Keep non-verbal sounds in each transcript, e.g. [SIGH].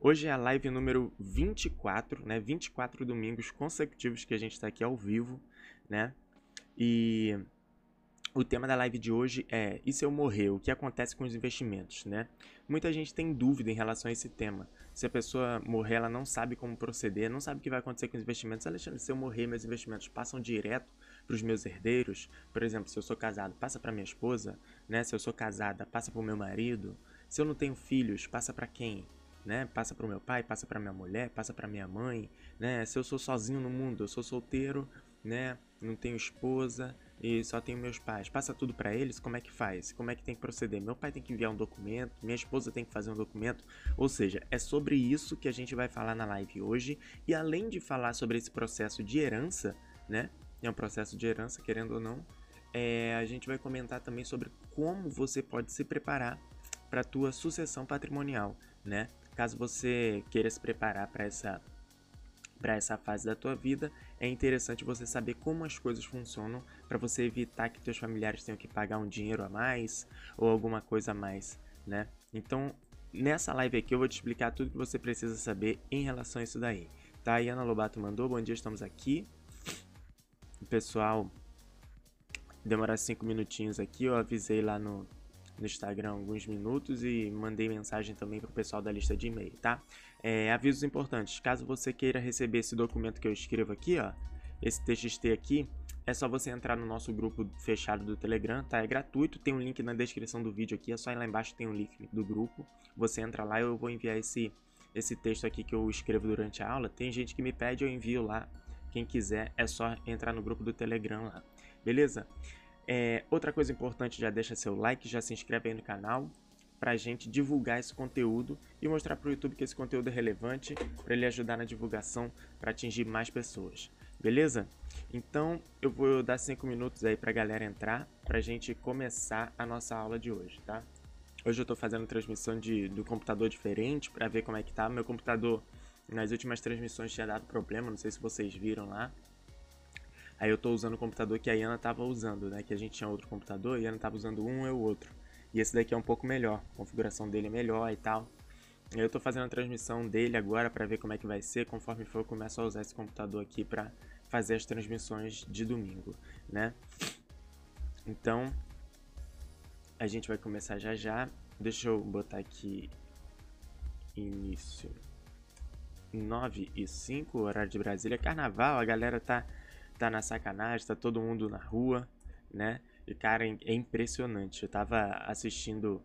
Hoje é a live número 24, né? 24 domingos consecutivos que a gente está aqui ao vivo, né? E o tema da live de hoje é E se eu morrer? O que acontece com os investimentos, né? Muita gente tem dúvida em relação a esse tema. Se a pessoa morrer, ela não sabe como proceder, não sabe o que vai acontecer com os investimentos. Alexandre, se eu morrer, meus investimentos passam direto para os meus herdeiros? Por exemplo, se eu sou casado, passa para minha esposa, né? Se eu sou casada, passa para o meu marido. Se eu não tenho filhos, passa para quem? Né? Passa para o meu pai, passa para minha mulher, passa para minha mãe, né? Se eu sou sozinho no mundo, eu sou solteiro, né? Não tenho esposa e só tenho meus pais. Passa tudo para eles, como é que faz? Como é que tem que proceder? Meu pai tem que enviar um documento, minha esposa tem que fazer um documento. Ou seja, é sobre isso que a gente vai falar na live hoje. E além de falar sobre esse processo de herança, né? É um processo de herança, querendo ou não, é, a gente vai comentar também sobre como você pode se preparar para a tua sucessão patrimonial, né? Caso você queira se preparar para essa para essa fase da tua vida, é interessante você saber como as coisas funcionam para você evitar que teus familiares tenham que pagar um dinheiro a mais ou alguma coisa a mais, né? Então, nessa live aqui eu vou te explicar tudo que você precisa saber em relação a isso daí. Tá? A Ana Lobato mandou, bom dia, estamos aqui. O pessoal, demorar cinco minutinhos aqui, eu avisei lá no, no Instagram alguns minutos e mandei mensagem também para o pessoal da lista de e-mail, tá? É, avisos importantes, caso você queira receber esse documento que eu escrevo aqui, ó, esse TXT aqui, é só você entrar no nosso grupo fechado do Telegram, tá? É gratuito, tem um link na descrição do vídeo aqui, é só ir lá embaixo tem um link do grupo. Você entra lá, eu vou enviar esse esse texto aqui que eu escrevo durante a aula. Tem gente que me pede, eu envio lá. Quem quiser, é só entrar no grupo do Telegram lá. Beleza? É, outra coisa importante, já deixa seu like, já se inscreve aí no canal para a gente divulgar esse conteúdo e mostrar para o YouTube que esse conteúdo é relevante para ele ajudar na divulgação para atingir mais pessoas. Beleza? Então eu vou dar 5 minutos aí para a galera entrar para a gente começar a nossa aula de hoje, tá? Hoje eu estou fazendo transmissão de, do computador diferente para ver como é que tá. Meu computador nas últimas transmissões tinha dado problema, não sei se vocês viram lá. Aí eu tô usando o computador que a Iana tava usando, né? Que a gente tinha outro computador, e a Iana tava usando um e o outro. E esse daqui é um pouco melhor, a configuração dele é melhor e tal. Eu estou fazendo a transmissão dele agora para ver como é que vai ser, conforme for eu começo a usar esse computador aqui para fazer as transmissões de domingo, né? Então, a gente vai começar já já. Deixa eu botar aqui início 9 e 5, horário de Brasília. Carnaval, a galera tá tá na sacanagem, tá todo mundo na rua, né? E, cara, é impressionante. Eu tava assistindo.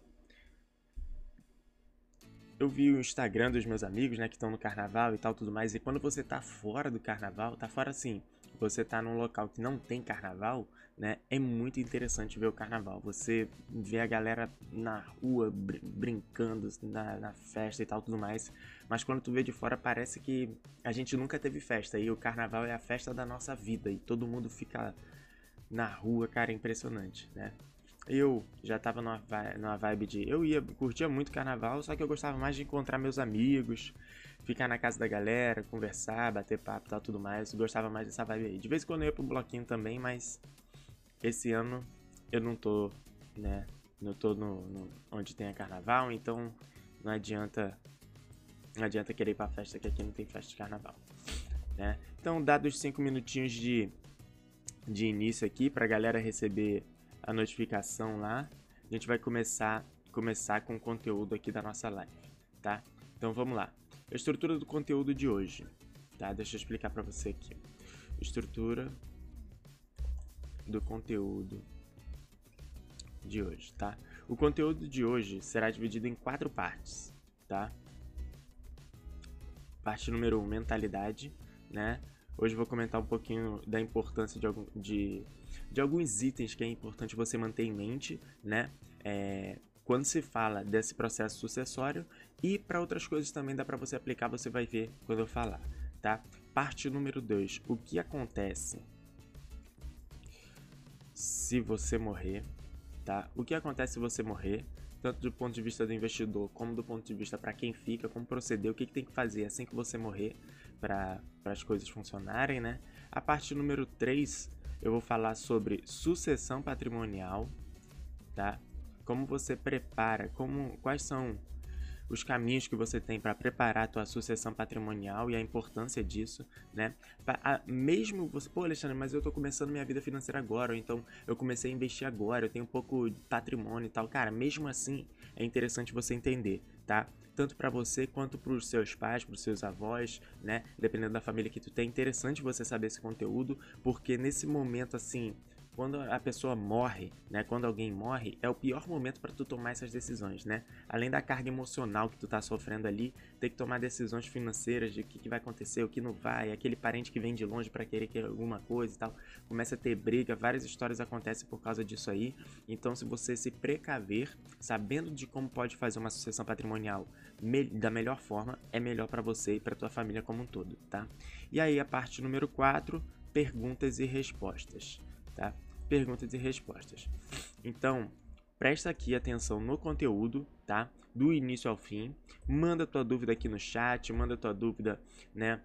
Eu vi o Instagram dos meus amigos, né, que estão no carnaval e tal, tudo mais. E quando você tá fora do carnaval, tá fora assim, você tá num local que não tem carnaval, né, é muito interessante ver o carnaval. Você vê a galera na rua br brincando na, na, festa e tal, tudo mais. Mas quando tu vê de fora, parece que a gente nunca teve festa. E o carnaval é a festa da nossa vida. E todo mundo fica na rua, cara, é impressionante, né? Eu já tava numa, numa vibe de. Eu ia, curtia muito carnaval, só que eu gostava mais de encontrar meus amigos, ficar na casa da galera, conversar, bater papo e tal, tudo mais. Eu gostava mais dessa vibe aí. De vez em quando eu ia pro bloquinho também, mas esse ano eu não tô, né? Não tô no, no onde tem a carnaval, então não adianta. Não adianta querer ir pra festa que aqui não tem festa de carnaval. Né? Então, dados 5 minutinhos de de início aqui para a galera receber a notificação lá. A gente vai começar começar com o conteúdo aqui da nossa live, tá? Então vamos lá. A estrutura do conteúdo de hoje, tá? Deixa eu explicar para você aqui. Estrutura do conteúdo de hoje, tá? O conteúdo de hoje será dividido em quatro partes, tá? Parte número 1, um, mentalidade, né? Hoje vou comentar um pouquinho da importância de, algum, de, de alguns itens que é importante você manter em mente, né? É, quando se fala desse processo sucessório e para outras coisas também dá para você aplicar, você vai ver quando eu falar, tá? Parte número 2, o que acontece se você morrer, tá? O que acontece se você morrer, tanto do ponto de vista do investidor como do ponto de vista para quem fica, como proceder, o que, que tem que fazer assim que você morrer, para as coisas funcionarem, né? A parte número 3, eu vou falar sobre sucessão patrimonial, tá? Como você prepara, como quais são os caminhos que você tem para preparar a tua sucessão patrimonial e a importância disso, né? Pra, a, mesmo você, pô, Alexandre, mas eu tô começando minha vida financeira agora, ou então eu comecei a investir agora, eu tenho um pouco de patrimônio e tal. Cara, mesmo assim, é interessante você entender, tá? Tanto para você quanto para os seus pais, para os seus avós, né? Dependendo da família que tu tem, é interessante você saber esse conteúdo, porque nesse momento assim, quando a pessoa morre, né? Quando alguém morre, é o pior momento para tu tomar essas decisões, né? Além da carga emocional que tu tá sofrendo ali, tem que tomar decisões financeiras de o que, que vai acontecer, o que não vai, aquele parente que vem de longe para querer que alguma coisa e tal, começa a ter briga, várias histórias acontecem por causa disso aí. Então, se você se precaver, sabendo de como pode fazer uma sucessão patrimonial me da melhor forma, é melhor para você e para tua família como um todo, tá? E aí a parte número 4, perguntas e respostas tá? Perguntas e respostas. Então, presta aqui atenção no conteúdo, tá? Do início ao fim. Manda tua dúvida aqui no chat, manda tua dúvida, né?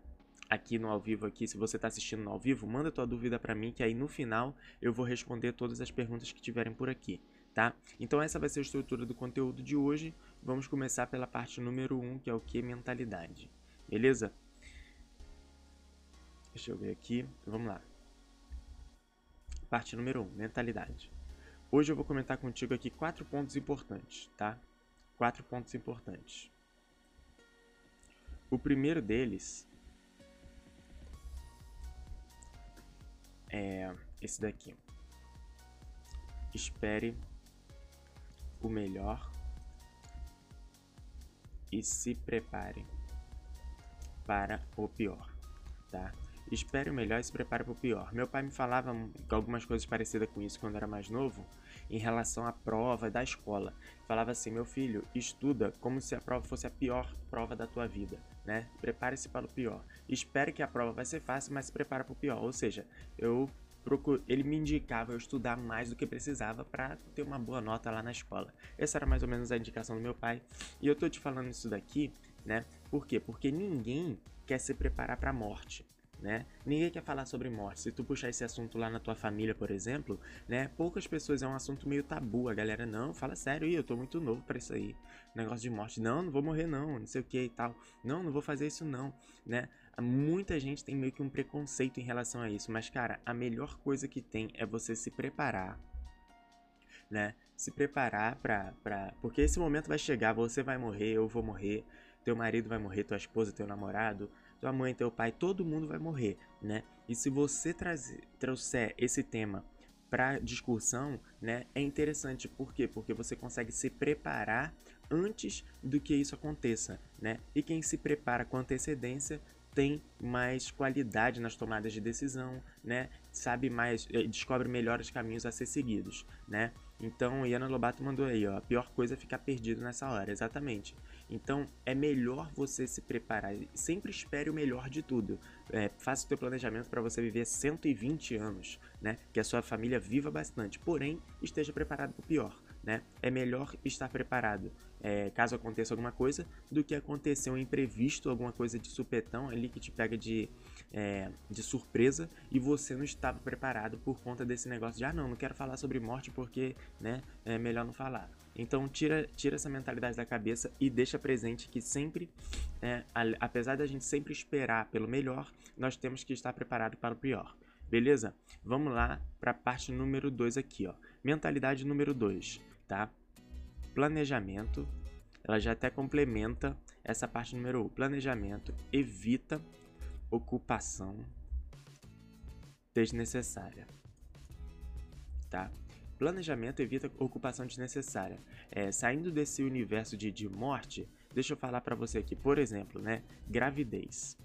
Aqui no ao vivo aqui, se você está assistindo no ao vivo, manda tua dúvida para mim que aí no final eu vou responder todas as perguntas que tiverem por aqui, tá? Então essa vai ser a estrutura do conteúdo de hoje. Vamos começar pela parte número 1, um, que é o que mentalidade. Beleza? Deixa eu ver aqui. Vamos lá. Parte número 1, um, mentalidade. Hoje eu vou comentar contigo aqui quatro pontos importantes, tá? Quatro pontos importantes. O primeiro deles é esse daqui. Espere o melhor e se prepare para o pior, tá? Espere o melhor e se prepare para o pior. Meu pai me falava algumas coisas parecidas com isso quando era mais novo, em relação à prova da escola. Falava assim: meu filho, estuda como se a prova fosse a pior prova da tua vida, né? Prepare-se para o pior. Espere que a prova vai ser fácil, mas se prepare para o pior. Ou seja, eu ele me indicava eu estudar mais do que precisava para ter uma boa nota lá na escola. Essa era mais ou menos a indicação do meu pai. E eu tô te falando isso daqui, né? Por quê? Porque ninguém quer se preparar para a morte né? Ninguém quer falar sobre morte. Se tu puxar esse assunto lá na tua família, por exemplo, né? Poucas pessoas é um assunto meio tabu. A galera não, fala sério, eu tô muito novo para isso aí. Negócio de morte, não, não vou morrer não, não sei o que e tal. Não, não vou fazer isso não, né? Muita gente tem meio que um preconceito em relação a isso, mas cara, a melhor coisa que tem é você se preparar, né? Se preparar pra, pra. Porque esse momento vai chegar, você vai morrer, eu vou morrer, teu marido vai morrer, tua esposa, teu namorado, tua mãe, teu pai, todo mundo vai morrer, né? E se você trazer, trouxer esse tema para discussão, né, é interessante. Por quê? Porque você consegue se preparar antes do que isso aconteça, né? E quem se prepara com antecedência tem mais qualidade nas tomadas de decisão, né? Sabe mais, eh, descobre melhores caminhos a ser seguidos, né? Então, Iana Lobato mandou aí, ó, a pior coisa é ficar perdido nessa hora, exatamente. Então, é melhor você se preparar, sempre espere o melhor de tudo. É, faça o teu planejamento para você viver 120 anos, né? Que a sua família viva bastante, porém, esteja preparado para o pior né? É melhor estar preparado é, caso aconteça alguma coisa do que acontecer um imprevisto, alguma coisa de supetão ali que te pega de, é, de surpresa e você não estava preparado por conta desse negócio de ah não, não quero falar sobre morte porque né, é melhor não falar. Então tira, tira essa mentalidade da cabeça e deixa presente que sempre, é, apesar da gente sempre esperar pelo melhor, nós temos que estar preparado para o pior. Beleza? Vamos lá para a parte número 2 aqui, ó. Mentalidade número 2 tá? Planejamento, ela já até complementa essa parte número 1. Um. Planejamento evita ocupação desnecessária, tá? Planejamento evita ocupação desnecessária. É, saindo desse universo de, de morte, deixa eu falar para você aqui, por exemplo, né? Gravidez,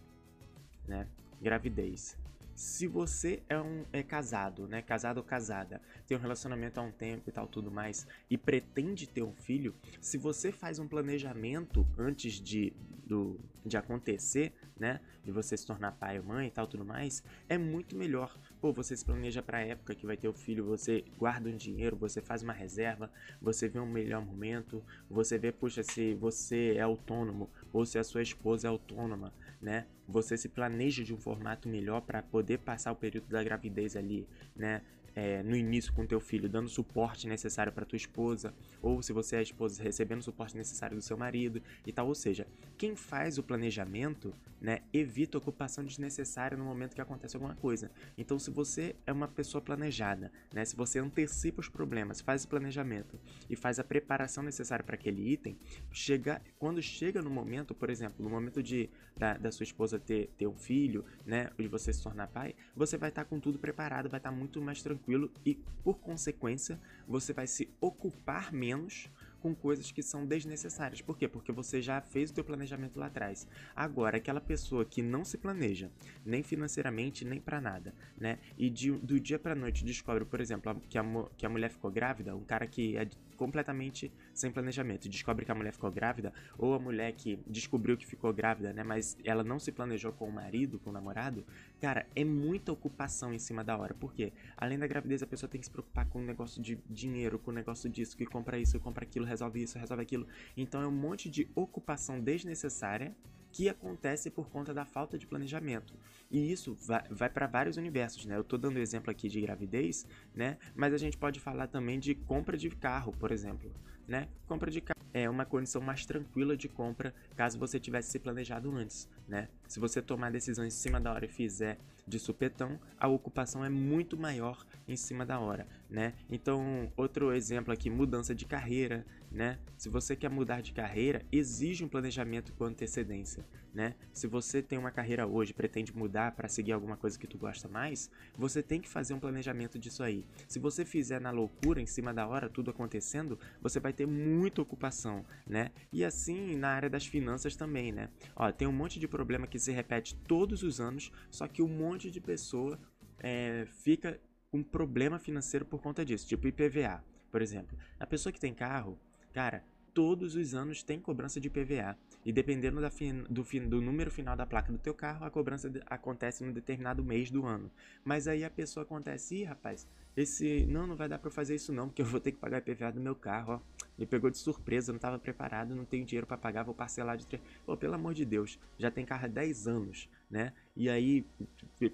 né? Gravidez. Se você é um é casado, né, casado ou casada, tem um relacionamento há um tempo e tal tudo mais e pretende ter um filho, se você faz um planejamento antes de do, de acontecer, né, de você se tornar pai ou mãe e tal tudo mais, é muito melhor. Pô, você se planeja para a época que vai ter o filho, você guarda um dinheiro, você faz uma reserva, você vê um melhor momento, você vê, puxa, se você é autônomo ou se a sua esposa é autônoma, né? Você se planeja de um formato melhor para poder passar o período da gravidez ali, né? É, no início com teu filho, dando suporte necessário para tua esposa, ou se você é a esposa, recebendo o suporte necessário do seu marido e tal. Ou seja, quem faz o planejamento, né, evita ocupação desnecessária no momento que acontece alguma coisa. Então, se você é uma pessoa planejada, né, se você antecipa os problemas, faz o planejamento e faz a preparação necessária para aquele item, chega, quando chega no momento, por exemplo, no momento de da, da sua esposa ter, ter um filho, né, de você se tornar pai, você vai estar tá com tudo preparado, vai estar tá muito mais tranquilo e, por consequência, você vai se ocupar menos com coisas que são desnecessárias. Por quê? Porque você já fez o teu planejamento lá atrás. Agora, aquela pessoa que não se planeja, nem financeiramente, nem para nada, né? E de, do dia para noite descobre, por exemplo, que a, que a mulher ficou grávida, um cara que é completamente sem planejamento, descobre que a mulher ficou grávida, ou a mulher que descobriu que ficou grávida, né, mas ela não se planejou com o marido, com o namorado, cara, é muita ocupação em cima da hora. Por quê? Além da gravidez, a pessoa tem que se preocupar com o negócio de dinheiro, com o negócio disso, que compra isso, compra aquilo, resolve isso, resolve aquilo. Então é um monte de ocupação desnecessária que acontece por conta da falta de planejamento. E isso vai, vai para vários universos, né? Eu estou dando exemplo aqui de gravidez, né? Mas a gente pode falar também de compra de carro, por exemplo, né? Compra de carro é uma condição mais tranquila de compra caso você tivesse se planejado antes, né? Se você tomar decisões em cima da hora e fizer de supetão, a ocupação é muito maior em cima da hora, né? Então, outro exemplo aqui, mudança de carreira, né? Se você quer mudar de carreira, exige um planejamento com antecedência, né? Se você tem uma carreira hoje, pretende mudar para seguir alguma coisa que tu gosta mais, você tem que fazer um planejamento disso aí. Se você fizer na loucura, em cima da hora, tudo acontecendo, você vai ter muita ocupação, né? E assim na área das finanças também, né? Ó, tem um monte de problema que se repete todos os anos, só que um monte de pessoa é, fica com problema financeiro por conta disso, tipo IPVA, por exemplo. A pessoa que tem carro, cara, todos os anos tem cobrança de IPVA. E dependendo da fin, do, fin, do número final da placa do teu carro, a cobrança acontece num determinado mês do ano. Mas aí a pessoa acontece, ih, rapaz, esse. Não, não vai dar eu fazer isso não, porque eu vou ter que pagar IPVA do meu carro, ó. Me pegou de surpresa, não estava preparado, não tenho dinheiro para pagar, vou parcelar de três. Pô, pelo amor de Deus, já tem carro há 10 anos, né? E aí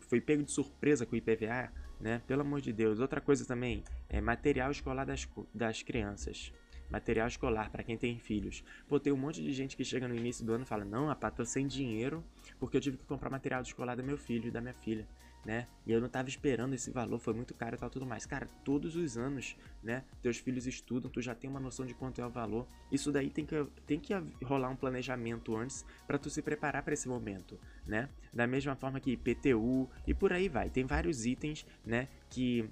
foi pego de surpresa com o IPVA, né? Pelo amor de Deus. Outra coisa também é material escolar das, das crianças. Material escolar para quem tem filhos. Pô, tem um monte de gente que chega no início do ano e fala: Não, rapaz, tô sem dinheiro porque eu tive que comprar material escolar do meu filho e da minha filha né? E eu não estava esperando esse valor, foi muito caro e tal tudo mais. Cara, todos os anos, né? Teus filhos estudam, tu já tem uma noção de quanto é o valor. Isso daí tem que, tem que rolar um planejamento antes para tu se preparar para esse momento, né? Da mesma forma que IPTU e por aí vai. Tem vários itens, né? Que,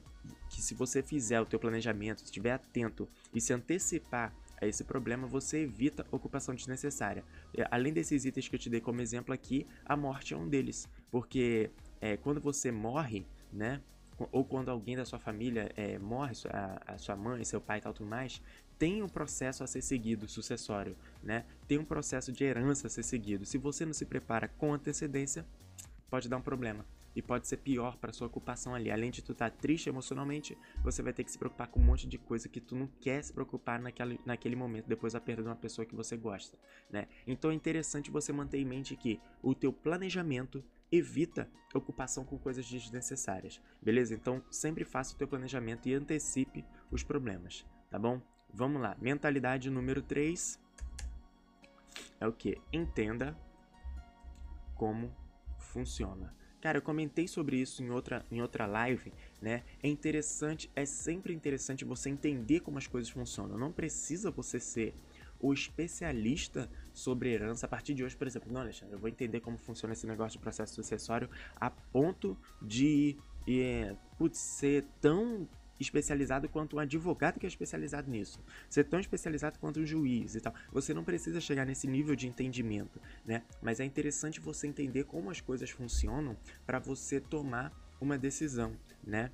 que se você fizer o teu planejamento, estiver atento e se antecipar a esse problema, você evita ocupação desnecessária. Além desses itens que eu te dei como exemplo aqui, a morte é um deles, porque é, quando você morre, né? Ou quando alguém da sua família é, morre, a, a, sua mãe, seu pai e tal, tudo mais, tem um processo a ser seguido, sucessório, né? Tem um processo de herança a ser seguido. Se você não se prepara com antecedência, pode dar um problema e pode ser pior para sua ocupação ali. Além de tu estar tá triste emocionalmente, você vai ter que se preocupar com um monte de coisa que tu não quer se preocupar naquele, naquele momento, depois da perda de uma pessoa que você gosta, né? Então é interessante você manter em mente que o teu planejamento evita ocupação com coisas desnecessárias, beleza? Então sempre faça o teu planejamento e antecipe os problemas, tá bom? Vamos lá, mentalidade número 3 é o que? Entenda como funciona. Cara, eu comentei sobre isso em outra, em outra live, né? É interessante, é sempre interessante você entender como as coisas funcionam. Não precisa você ser o especialista sobre herança a partir de hoje, por exemplo. Não, Alexandre, eu vou entender como funciona esse negócio de processo sucessório a ponto de é, putz, ser tão especializado quanto um advogado que é especializado nisso. Ser tão especializado quanto um juiz e tal. Você não precisa chegar nesse nível de entendimento, né? Mas é interessante você entender como as coisas funcionam para você tomar uma decisão, né?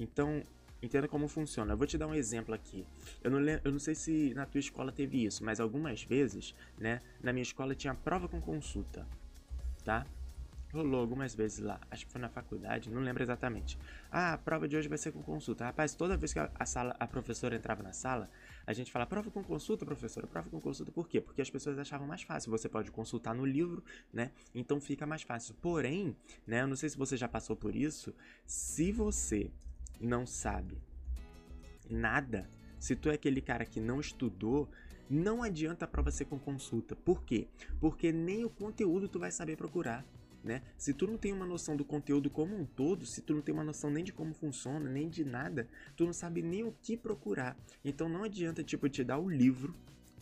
Então, entenda como funciona. Eu vou te dar um exemplo aqui. Eu não, eu não sei se na tua escola teve isso, mas algumas vezes, né, na minha escola tinha prova com consulta, tá? rolou algumas vezes lá, acho que foi na faculdade, não lembro exatamente. Ah, a prova de hoje vai ser com consulta. Rapaz, toda vez que a sala, a professora entrava na sala, a gente fala prova com consulta, professora, prova com consulta. Por quê? Porque as pessoas achavam mais fácil. Você pode consultar no livro, né? Então fica mais fácil. Porém, né, eu não sei se você já passou por isso, se você não sabe nada, se tu é aquele cara que não estudou, não adianta a prova ser com consulta. Por quê? Porque nem o conteúdo tu vai saber procurar. Né? Se tu não tem uma noção do conteúdo como um todo, se tu não tem uma noção nem de como funciona, nem de nada, tu não sabe nem o que procurar. Então não adianta tipo te dar o livro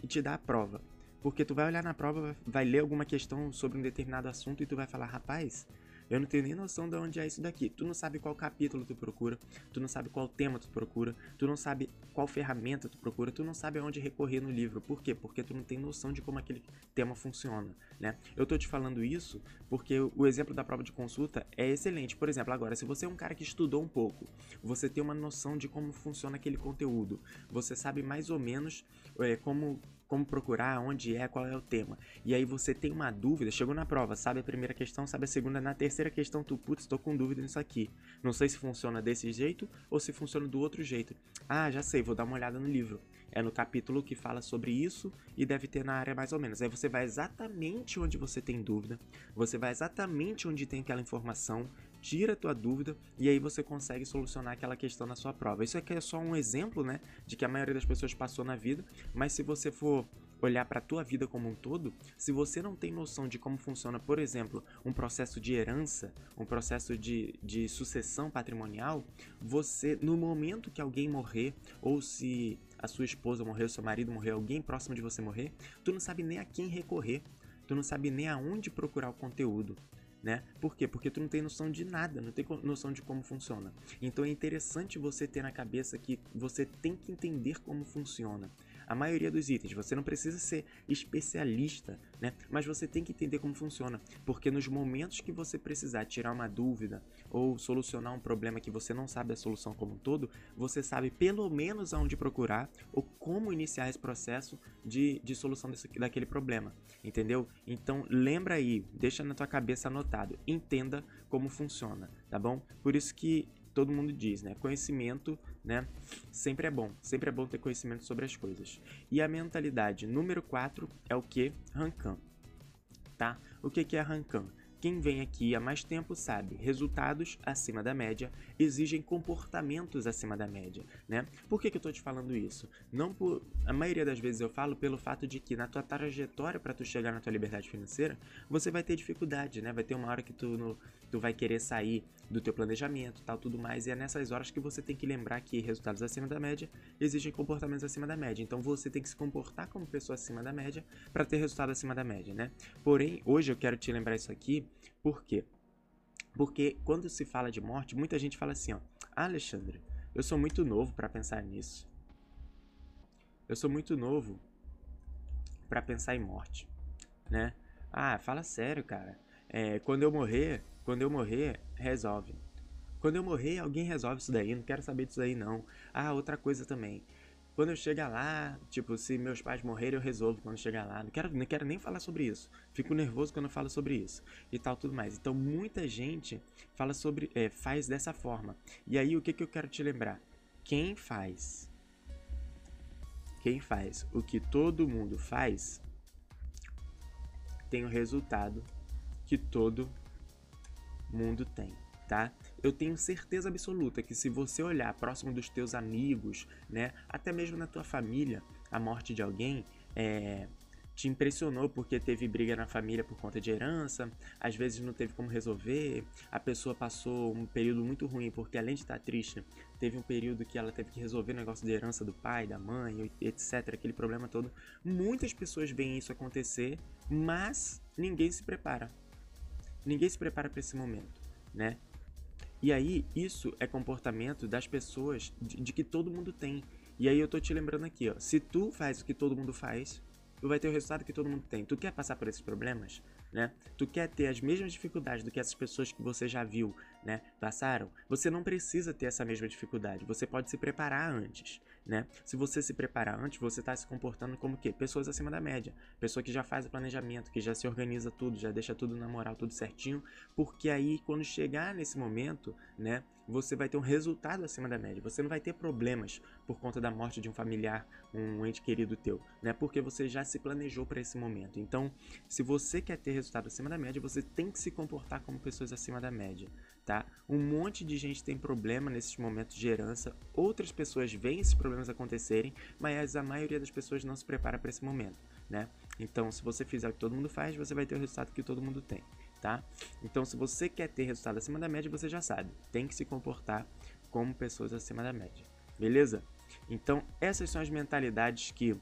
e te dar a prova. Porque tu vai olhar na prova, vai ler alguma questão sobre um determinado assunto e tu vai falar, rapaz, eu não tenho nem noção de onde é isso daqui. Tu não sabe qual capítulo tu procura, tu não sabe qual tema tu procura, tu não sabe qual ferramenta tu procura, tu não sabe aonde recorrer no livro. Por quê? Porque tu não tem noção de como aquele tema funciona, né? Eu tô te falando isso porque o exemplo da prova de consulta é excelente. Por exemplo, agora, se você é um cara que estudou um pouco, você tem uma noção de como funciona aquele conteúdo, você sabe mais ou menos é, como como procurar, onde é, qual é o tema. E aí você tem uma dúvida, chegou na prova, sabe a primeira questão, sabe a segunda, na terceira questão tu, putz, tô com dúvida nisso aqui. Não sei se funciona desse jeito ou se funciona do outro jeito. Ah, já sei, vou dar uma olhada no livro. É no capítulo que fala sobre isso e deve ter na área mais ou menos. Aí você vai exatamente onde você tem dúvida, você vai exatamente onde tem aquela informação, tira a tua dúvida e aí você consegue solucionar aquela questão na sua prova. Isso aqui é só um exemplo, né, de que a maioria das pessoas passou na vida, mas se você for olhar para a tua vida como um todo, se você não tem noção de como funciona, por exemplo, um processo de herança, um processo de, de sucessão patrimonial, você, no momento que alguém morrer, ou se a sua esposa morrer, o seu marido morrer, alguém próximo de você morrer, tu não sabe nem a quem recorrer, tu não sabe nem aonde procurar o conteúdo né? Por quê? Porque tu não tem noção de nada, não tem noção de como funciona. Então é interessante você ter na cabeça que você tem que entender como funciona a maioria dos itens. Você não precisa ser especialista, né? Mas você tem que entender como funciona, porque nos momentos que você precisar tirar uma dúvida ou solucionar um problema que você não sabe a solução como um todo, você sabe pelo menos aonde procurar ou como iniciar esse processo de, de solução desse, daquele problema, entendeu? Então lembra aí, deixa na tua cabeça anotado, entenda como funciona, tá bom? Por isso que todo mundo diz, né? Conhecimento, né? Sempre é bom. Sempre é bom ter conhecimento sobre as coisas. E a mentalidade número 4 é o que? Rancan. Tá? O que, que é Rancan? Quem vem aqui há mais tempo sabe, resultados acima da média exigem comportamentos acima da média, né? Por que, que eu tô te falando isso? Não por a maioria das vezes eu falo pelo fato de que na tua trajetória para tu chegar na tua liberdade financeira, você vai ter dificuldade, né? Vai ter uma hora que tu no, tu vai querer sair do teu planejamento, tal, tudo mais, e é nessas horas que você tem que lembrar que resultados acima da média exigem comportamentos acima da média. Então você tem que se comportar como pessoa acima da média para ter resultado acima da média, né? Porém, hoje eu quero te lembrar isso aqui por quê? Porque quando se fala de morte, muita gente fala assim, ó, ah, Alexandre, eu sou muito novo para pensar nisso. Eu sou muito novo para pensar em morte, né? Ah, fala sério, cara. É, quando eu morrer, quando eu morrer, resolve. Quando eu morrer, alguém resolve isso daí. Não quero saber disso aí, não. Ah, outra coisa também. Quando eu chegar lá, tipo, se meus pais morrerem, eu resolvo quando chegar lá. Não quero, não quero nem falar sobre isso. Fico nervoso quando eu falo sobre isso. E tal, tudo mais. Então, muita gente fala sobre, é, faz dessa forma. E aí, o que, que eu quero te lembrar? Quem faz, quem faz o que todo mundo faz, tem o resultado que todo mundo tem, tá? eu tenho certeza absoluta que se você olhar próximo dos teus amigos, né, até mesmo na tua família, a morte de alguém, é, te impressionou porque teve briga na família por conta de herança, às vezes não teve como resolver, a pessoa passou um período muito ruim porque além de estar triste, teve um período que ela teve que resolver o negócio de herança do pai, da mãe, etc, aquele problema todo. Muitas pessoas veem isso acontecer, mas ninguém se prepara. Ninguém se prepara para esse momento, né? E aí, isso é comportamento das pessoas de, de, que todo mundo tem. E aí eu tô te lembrando aqui, ó. Se tu faz o que todo mundo faz, tu vai ter o resultado que todo mundo tem. Tu quer passar por esses problemas? né? Tu quer ter as mesmas dificuldades do que essas pessoas que você já viu, né, passaram? Você não precisa ter essa mesma dificuldade. Você pode se preparar antes, né? Se você se preparar antes, você está se comportando como que pessoas acima da média, pessoa que já faz o planejamento, que já se organiza tudo, já deixa tudo na moral, tudo certinho, porque aí quando chegar nesse momento, né, você vai ter um resultado acima da média. Você não vai ter problemas por conta da morte de um familiar, um ente querido teu, né? Porque você já se planejou para esse momento. Então, se você quer ter resultado acima da média, você tem que se comportar como pessoas acima da média, tá? Um monte de gente tem problema nesses momentos de herança, outras pessoas veem esses problemas acontecerem, mas a maioria das pessoas não se prepara para esse momento, né? Então, se você fizer o que todo mundo faz, você vai ter o resultado que todo mundo tem tá? Então, se você quer ter resultado acima da média, você já sabe, tem que se comportar como pessoas acima da média, beleza? Então, essas são as mentalidades que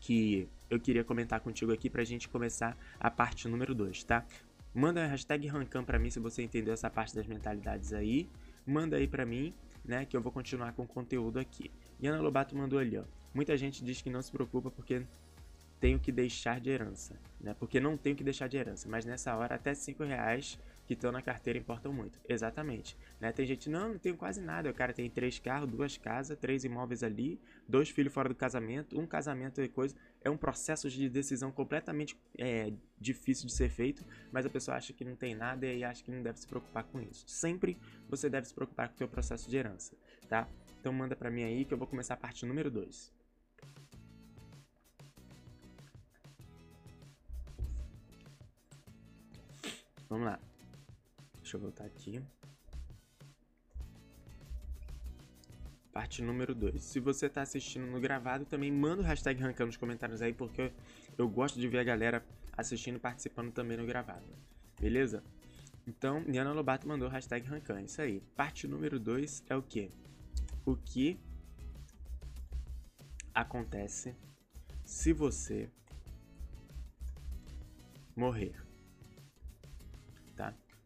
que eu queria comentar contigo aqui pra gente começar a parte número 2, tá? Manda a hashtag Rancam pra mim se você entendeu essa parte das mentalidades aí. Manda aí pra mim, né, que eu vou continuar com o conteúdo aqui. E Ana Lobato mandou ali, ó. Muita gente diz que não se preocupa porque tenho que deixar de herança, né? Porque não tenho que deixar de herança, mas nessa hora até 5 reais que estão na carteira importam muito. Exatamente. Né? Tem gente, não, não tenho quase nada. O cara tem três carros, duas casas, três imóveis ali, dois filhos fora do casamento, um casamento e coisa. É um processo de decisão completamente é, difícil de ser feito, mas a pessoa acha que não tem nada e acha que não deve se preocupar com isso. Sempre você deve se preocupar com o seu processo de herança, tá? Então manda para mim aí que eu vou começar a parte número 2. Vamos lá. Deixa eu voltar aqui. Parte número 2. Se você está assistindo no gravado, também manda o hashtag Rancan nos comentários aí, porque eu gosto de ver a galera assistindo e participando também no gravado. Beleza? Então, Niana Lobato mandou o hashtag Rancan. Isso aí. Parte número 2 é o que? O que acontece se você morrer?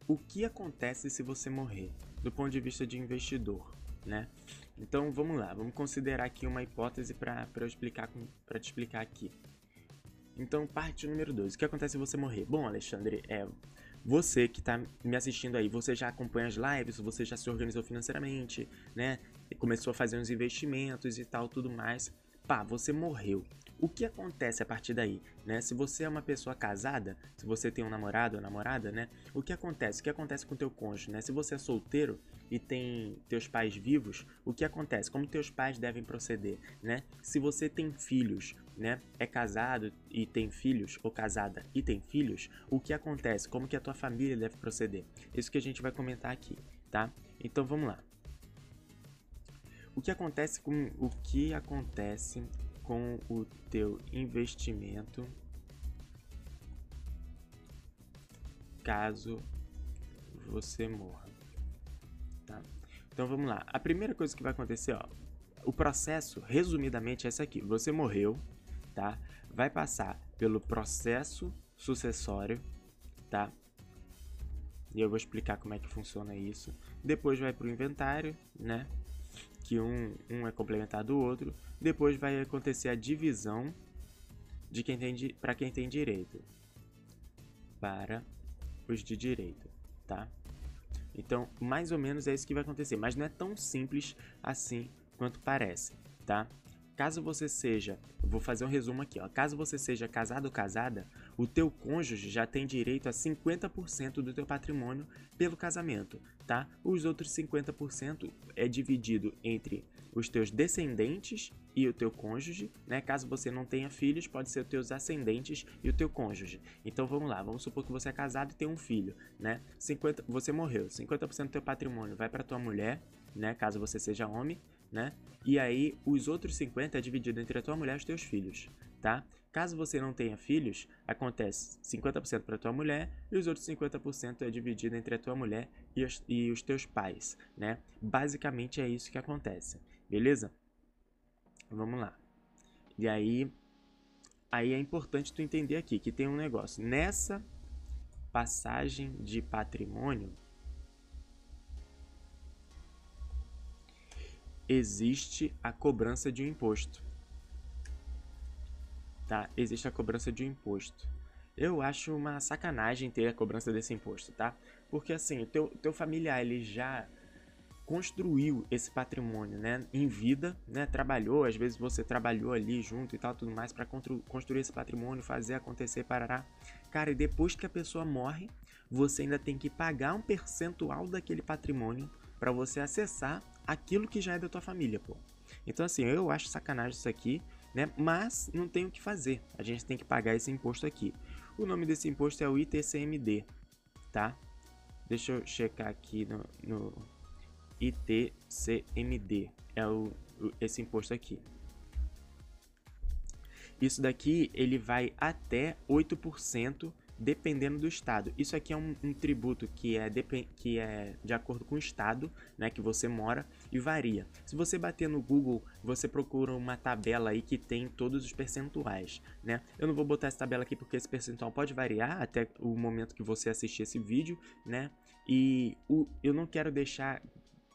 O que acontece se você morrer, do ponto de vista de investidor, né? Então vamos lá, vamos considerar aqui uma hipótese para explicar para te explicar aqui. Então, parte número 2. O que acontece se você morrer? Bom, Alexandre, é você que está me assistindo aí, você já acompanha as lives, você já se organizou financeiramente, né? Começou a fazer uns investimentos e tal, tudo mais. Pá, você morreu. O que acontece a partir daí, né? Se você é uma pessoa casada, se você tem um namorado ou namorada, né? O que acontece? O que acontece com teu cônjuge, né? Se você é solteiro e tem teus pais vivos, o que acontece? Como teus pais devem proceder, né? Se você tem filhos, né? É casado e tem filhos ou casada e tem filhos, o que acontece? Como que a tua família deve proceder? Isso que a gente vai comentar aqui, tá? Então vamos lá. O que acontece com o que acontece com o teu investimento caso você morra, tá? Então vamos lá. A primeira coisa que vai acontecer, ó, o processo, resumidamente, é esse aqui. Você morreu, tá? Vai passar pelo processo sucessório, tá? E eu vou explicar como é que funciona isso. Depois vai para o inventário, né? Que um, um é complementar do outro. Depois vai acontecer a divisão de quem tem para quem tem direito para os de direito, tá? Então, mais ou menos é isso que vai acontecer, mas não é tão simples assim quanto parece, tá? Caso você seja, vou fazer um resumo aqui, ó. Caso você seja casado ou casada, o teu cônjuge já tem direito a 50% do teu patrimônio pelo casamento, tá? Os outros 50% é dividido entre os teus descendentes e o teu cônjuge, né? Caso você não tenha filhos, pode ser os teus ascendentes e o teu cônjuge. Então vamos lá, vamos supor que você é casado e tem um filho, né? 50, você morreu, 50% do teu patrimônio vai para tua mulher, né? Caso você seja homem, né? E aí os outros 50 é dividido entre a tua mulher e os teus filhos, tá? Caso você não tenha filhos, acontece 50% para tua mulher e os outros 50% é dividido entre a tua mulher e os, e os teus pais, né? Basicamente é isso que acontece, beleza? Vamos lá. E aí, aí é importante tu entender aqui que tem um negócio. Nessa passagem de patrimônio, existe a cobrança de um imposto. Tá? Existe a cobrança de um imposto. Eu acho uma sacanagem ter a cobrança desse imposto, tá? Porque assim, o teu, teu familiar ele já construiu esse patrimônio, né, em vida, né, trabalhou, às vezes você trabalhou ali junto e tal, tudo mais para construir esse patrimônio, fazer acontecer, parará. Cara, e depois que a pessoa morre, você ainda tem que pagar um percentual daquele patrimônio para você acessar aquilo que já é da tua família, pô. Então assim, eu acho sacanagem isso aqui, né? Mas não tem o que fazer. A gente tem que pagar esse imposto aqui. O nome desse imposto é o ITCMD, tá? Deixa eu checar aqui no, no ITCMD. É o, esse imposto aqui. Isso daqui ele vai até 8% dependendo do estado. Isso aqui é um, um tributo que é, que é de acordo com o estado né, que você mora e varia. Se você bater no Google, você procura uma tabela aí que tem todos os percentuais. Né? Eu não vou botar essa tabela aqui porque esse percentual pode variar até o momento que você assistir esse vídeo. Né? E o, eu não quero deixar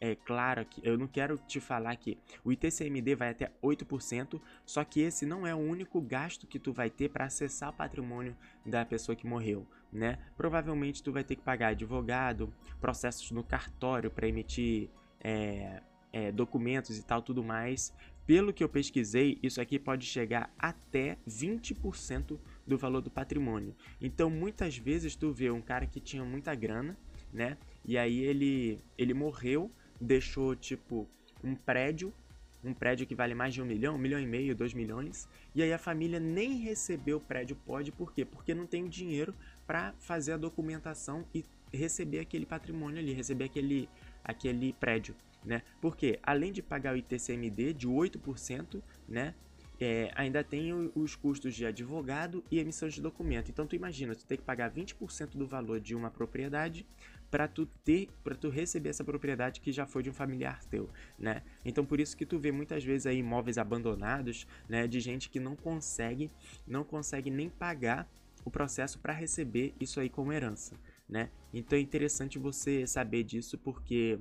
é claro que eu não quero te falar que o ITCMD vai até 8%, só que esse não é o único gasto que tu vai ter para acessar o patrimônio da pessoa que morreu, né? Provavelmente tu vai ter que pagar advogado, processos no cartório para emitir é, é, documentos e tal, tudo mais. Pelo que eu pesquisei, isso aqui pode chegar até 20% do valor do patrimônio. Então, muitas vezes tu vê um cara que tinha muita grana, né? E aí ele, ele morreu deixou tipo um prédio, um prédio que vale mais de um milhão, um milhão e meio, dois milhões, e aí a família nem recebeu o prédio pode, por quê? Porque não tem dinheiro para fazer a documentação e receber aquele patrimônio ali, receber aquele, aquele prédio, né? Porque além de pagar o ITCMD de 8%, né? É, ainda tem os custos de advogado e emissão de documento. Então tu imagina, tu tem que pagar 20% do valor de uma propriedade para tu ter, para tu receber essa propriedade que já foi de um familiar teu, né? Então por isso que tu vê muitas vezes aí imóveis abandonados, né, de gente que não consegue, não consegue nem pagar o processo para receber isso aí como herança, né? Então é interessante você saber disso porque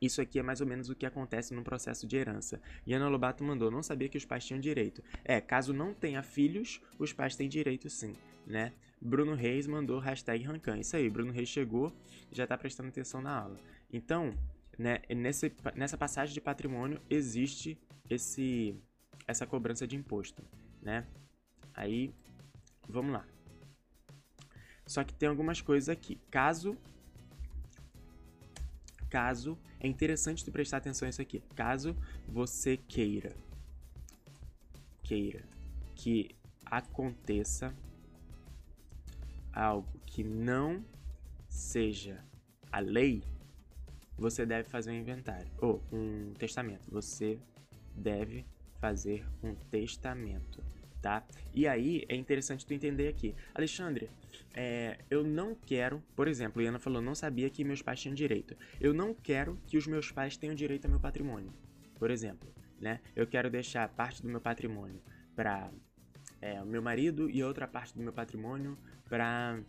isso aqui é mais ou menos o que acontece no processo de herança. E Ana Lobato mandou, não sabia que os pais tinham direito. É, caso não tenha filhos, os pais têm direito sim, né? Bruno Reis mandou hashtag Rancan. Isso aí, Bruno Reis chegou já está prestando atenção na aula. Então, né, nesse, nessa passagem de patrimônio existe esse, essa cobrança de imposto, né? Aí, vamos lá. Só que tem algumas coisas aqui. Caso caso é interessante tu prestar atenção nisso aqui. Caso você queira queira que aconteça algo que não seja a lei, você deve fazer um inventário ou um testamento. Você deve fazer um testamento, tá? E aí é interessante tu entender aqui, Alexandre. É, eu não quero, por exemplo, Iana falou, não sabia que meus pais tinham direito. Eu não quero que os meus pais tenham direito ao meu patrimônio, por exemplo, né? Eu quero deixar parte do meu patrimônio para é, o meu marido e outra parte do meu patrimônio para,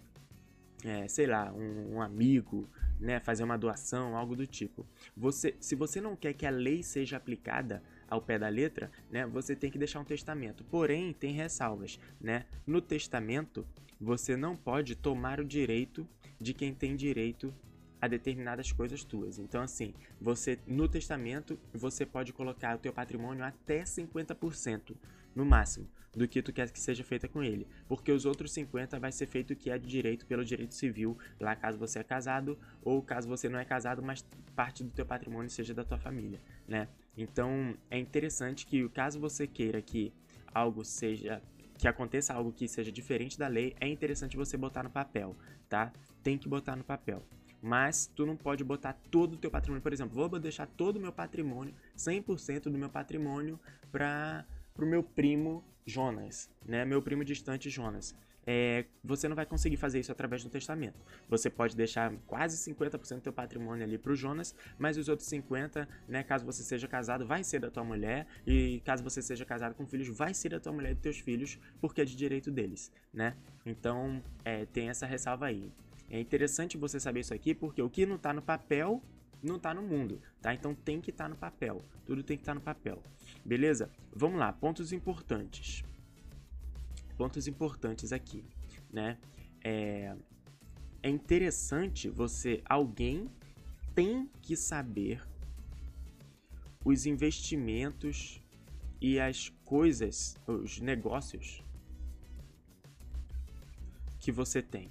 é, sei lá, um, um, amigo, né, fazer uma doação, algo do tipo. Você, se você não quer que a lei seja aplicada ao pé da letra, né, você tem que deixar um testamento. Porém, tem ressalvas, né? No testamento, você não pode tomar o direito de quem tem direito a determinadas coisas tuas. Então, assim, você no testamento você pode colocar o teu patrimônio até 50% no máximo do que tu quer que seja feita com ele, porque os outros 50 vai ser feito o que é de direito pelo direito civil, lá caso você é casado ou caso você não é casado, mas parte do teu patrimônio seja da tua família, né? Então, é interessante que caso você queira que algo seja que aconteça algo que seja diferente da lei, é interessante você botar no papel, tá? Tem que botar no papel. Mas tu não pode botar todo o teu patrimônio, por exemplo, vou deixar todo o meu patrimônio, 100% do meu patrimônio para pro meu primo Jonas, né? Meu primo distante Jonas. É, você não vai conseguir fazer isso através do testamento. Você pode deixar quase 50% do teu patrimônio ali pro Jonas, mas os outros 50, né, caso você seja casado, vai ser da tua mulher, e caso você seja casado com filhos, vai ser da tua mulher e dos teus filhos, porque é de direito deles, né? Então, é, tem essa ressalva aí. É interessante você saber isso aqui, porque o que não tá no papel não está no mundo, tá? Então tem que estar tá no papel. Tudo tem que estar tá no papel. Beleza? Vamos lá, pontos importantes. Pontos importantes aqui, né? É, é interessante você, alguém tem que saber os investimentos e as coisas, os negócios que você tem.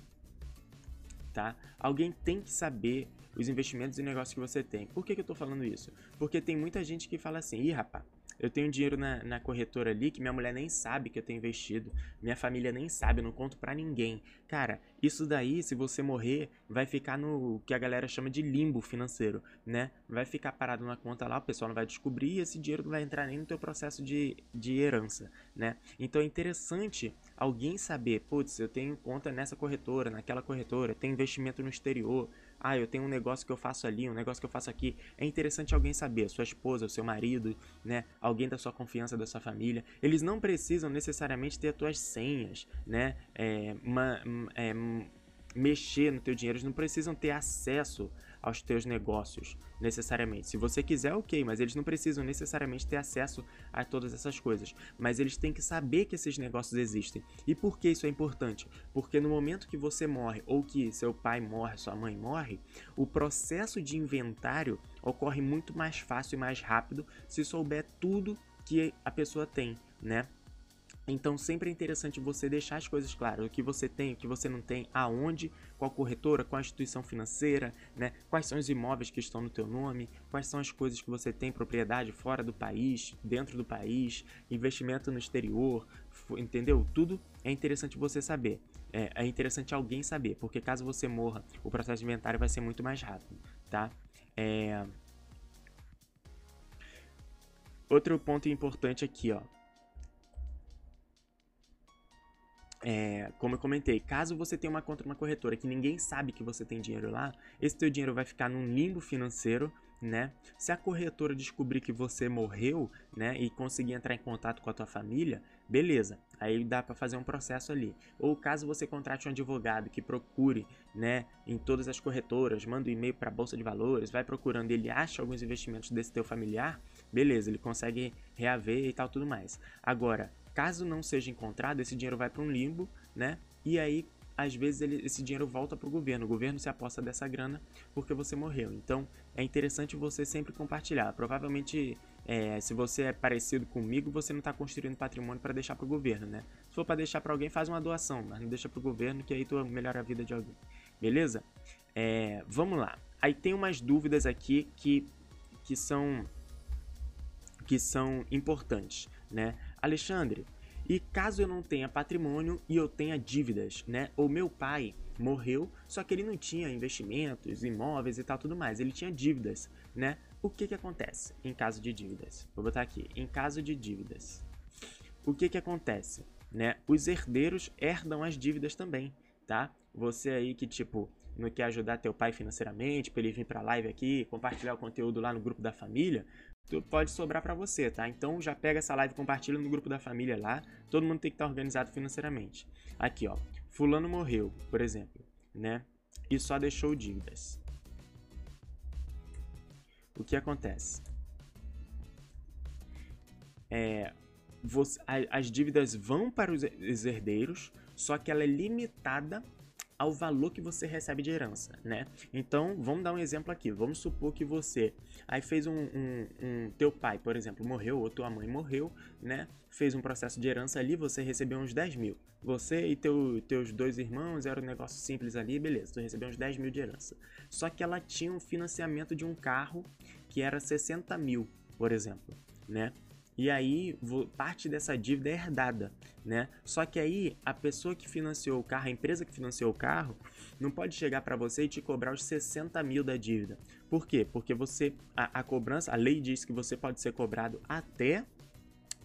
tá? Alguém tem que saber os investimentos e negócios que você tem. Por que, que eu tô falando isso? Porque tem muita gente que fala assim, ih, rapaz, eu tenho dinheiro na, na, corretora ali que minha mulher nem sabe que eu tenho investido. Minha família nem sabe, eu não conto para ninguém. Cara, isso daí, se você morrer, vai ficar no que a galera chama de limbo financeiro, né? Vai ficar parado na conta lá, o pessoal não vai descobrir e esse dinheiro não vai entrar nem no teu processo de, de herança, né? Então é interessante alguém saber, putz, eu tenho conta nessa corretora, naquela corretora, tem investimento no exterior, ah, eu tenho um negócio que eu faço ali, um negócio que eu faço aqui. É interessante alguém saber, sua esposa, seu marido, né? Alguém da sua confiança, da sua família. Eles não precisam necessariamente ter as tuas senhas, né? É, é, mexer no teu dinheiro, eles não precisam ter acesso aos teus negócios, necessariamente. Se você quiser, ok, mas eles não precisam necessariamente ter acesso a todas essas coisas. Mas eles têm que saber que esses negócios existem. E por que isso é importante? Porque no momento que você morre, ou que seu pai morre, sua mãe morre, o processo de inventário ocorre muito mais fácil e mais rápido se souber tudo que a pessoa tem, né? Então sempre é interessante você deixar as coisas claras, o que você tem, o que você não tem, aonde, qual corretora, qual instituição financeira, né? Quais são os imóveis que estão no teu nome, quais são as coisas que você tem propriedade fora do país, dentro do país, investimento no exterior, entendeu? Tudo é interessante você saber. É, é interessante alguém saber, porque caso você morra, o processo de inventário vai ser muito mais rápido, tá? É... Outro ponto importante aqui, ó É, como eu comentei, caso você tenha uma conta numa corretora que ninguém sabe que você tem dinheiro lá, esse teu dinheiro vai ficar num limbo financeiro, né? Se a corretora descobrir que você morreu, né, e conseguir entrar em contato com a tua família, beleza. Aí dá para fazer um processo ali. Ou caso você contrate um advogado que procure, né, em todas as corretoras, manda um e-mail para a bolsa de valores, vai procurando, ele acha alguns investimentos desse teu familiar, beleza, ele consegue reaver e tal tudo mais. Agora, Caso não seja encontrado, esse dinheiro vai para um limbo, né? E aí, às vezes, ele, esse dinheiro volta para o governo. O governo se aposta dessa grana porque você morreu. Então, é interessante você sempre compartilhar. Provavelmente, é, se você é parecido comigo, você não está construindo patrimônio para deixar para o governo, né? Se for para deixar para alguém, faz uma doação, mas não deixa para o governo, que aí tu melhora a vida de alguém. Beleza? É, vamos lá. Aí tem umas dúvidas aqui que, que são que são importantes, né? Alexandre, e caso eu não tenha patrimônio e eu tenha dívidas, né? O meu pai morreu, só que ele não tinha investimentos, imóveis e tal tudo mais, ele tinha dívidas, né? O que que acontece em caso de dívidas? Vou botar aqui, em caso de dívidas. O que que acontece, né? Os herdeiros herdam as dívidas também, tá? Você aí que tipo não quer ajudar teu pai financeiramente, para ele vir para live aqui, compartilhar o conteúdo lá no grupo da família, pode sobrar para você, tá? Então já pega essa live, compartilha no grupo da família lá. Todo mundo tem que estar tá organizado financeiramente. Aqui, ó. Fulano morreu, por exemplo, né? E só deixou dívidas. O que acontece? É, você, a, as dívidas vão para os herdeiros, só que ela é limitada ao valor que você recebe de herança, né? Então, vamos dar um exemplo aqui. Vamos supor que você aí fez um, um, um teu pai, por exemplo, morreu ou tua mãe morreu, né? Fez um processo de herança ali, você recebeu uns 10 mil. Você e teu, teus dois irmãos, era um negócio simples ali, beleza, tu recebeu uns 10 mil de herança. Só que ela tinha um financiamento de um carro que era 60 mil, por exemplo, né? E aí, parte dessa dívida é herdada, né? Só que aí, a pessoa que financiou o carro, a empresa que financiou o carro, não pode chegar para você e te cobrar os 60 mil da dívida. Por quê? Porque você, a, a cobrança, a lei diz que você pode ser cobrado até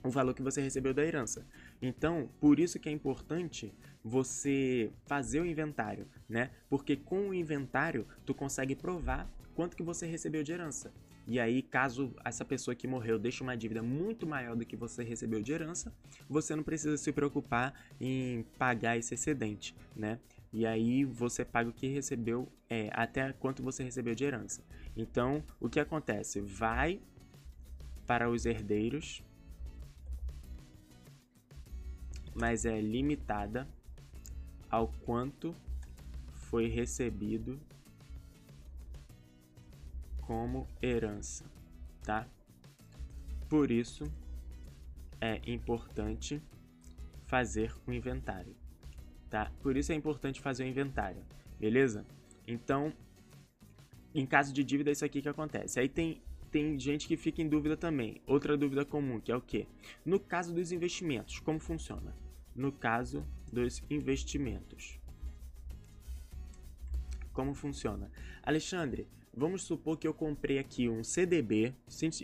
o valor que você recebeu da herança. Então, por isso que é importante você fazer o inventário, né? Porque com o inventário, tu consegue provar quanto que você recebeu de herança. E aí, caso essa pessoa que morreu deixe uma dívida muito maior do que você recebeu de herança, você não precisa se preocupar em pagar esse excedente, né? E aí você paga o que recebeu, é, até quanto você recebeu de herança. Então, o que acontece? Vai para os herdeiros, mas é limitada ao quanto foi recebido como herança, tá? Por isso é importante fazer o inventário. tá? Por isso é importante fazer o inventário, beleza? Então, em caso de dívida, é isso aqui que acontece. Aí tem, tem gente que fica em dúvida também. Outra dúvida comum, que é o quê? No caso dos investimentos, como funciona? No caso dos investimentos. Como funciona? Alexandre, Vamos supor que eu comprei aqui um CDB,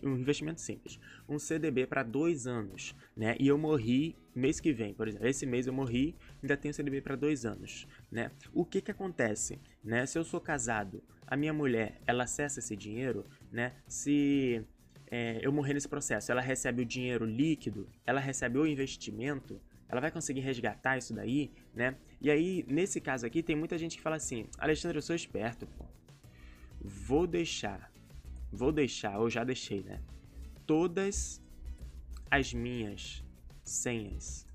um investimento simples, um CDB para dois anos, né? E eu morri mês que vem, por exemplo. Esse mês eu morri, ainda tenho CDB para dois anos, né? O que que acontece, né? Se eu sou casado, a minha mulher, ela acessa esse dinheiro, né? Se é, eu morrer nesse processo, ela recebe o dinheiro líquido, ela recebe o investimento, ela vai conseguir resgatar isso daí, né? E aí, nesse caso aqui, tem muita gente que fala assim, Alexandre, eu sou esperto, pô vou deixar, vou deixar, ou já deixei, né? Todas as minhas senhas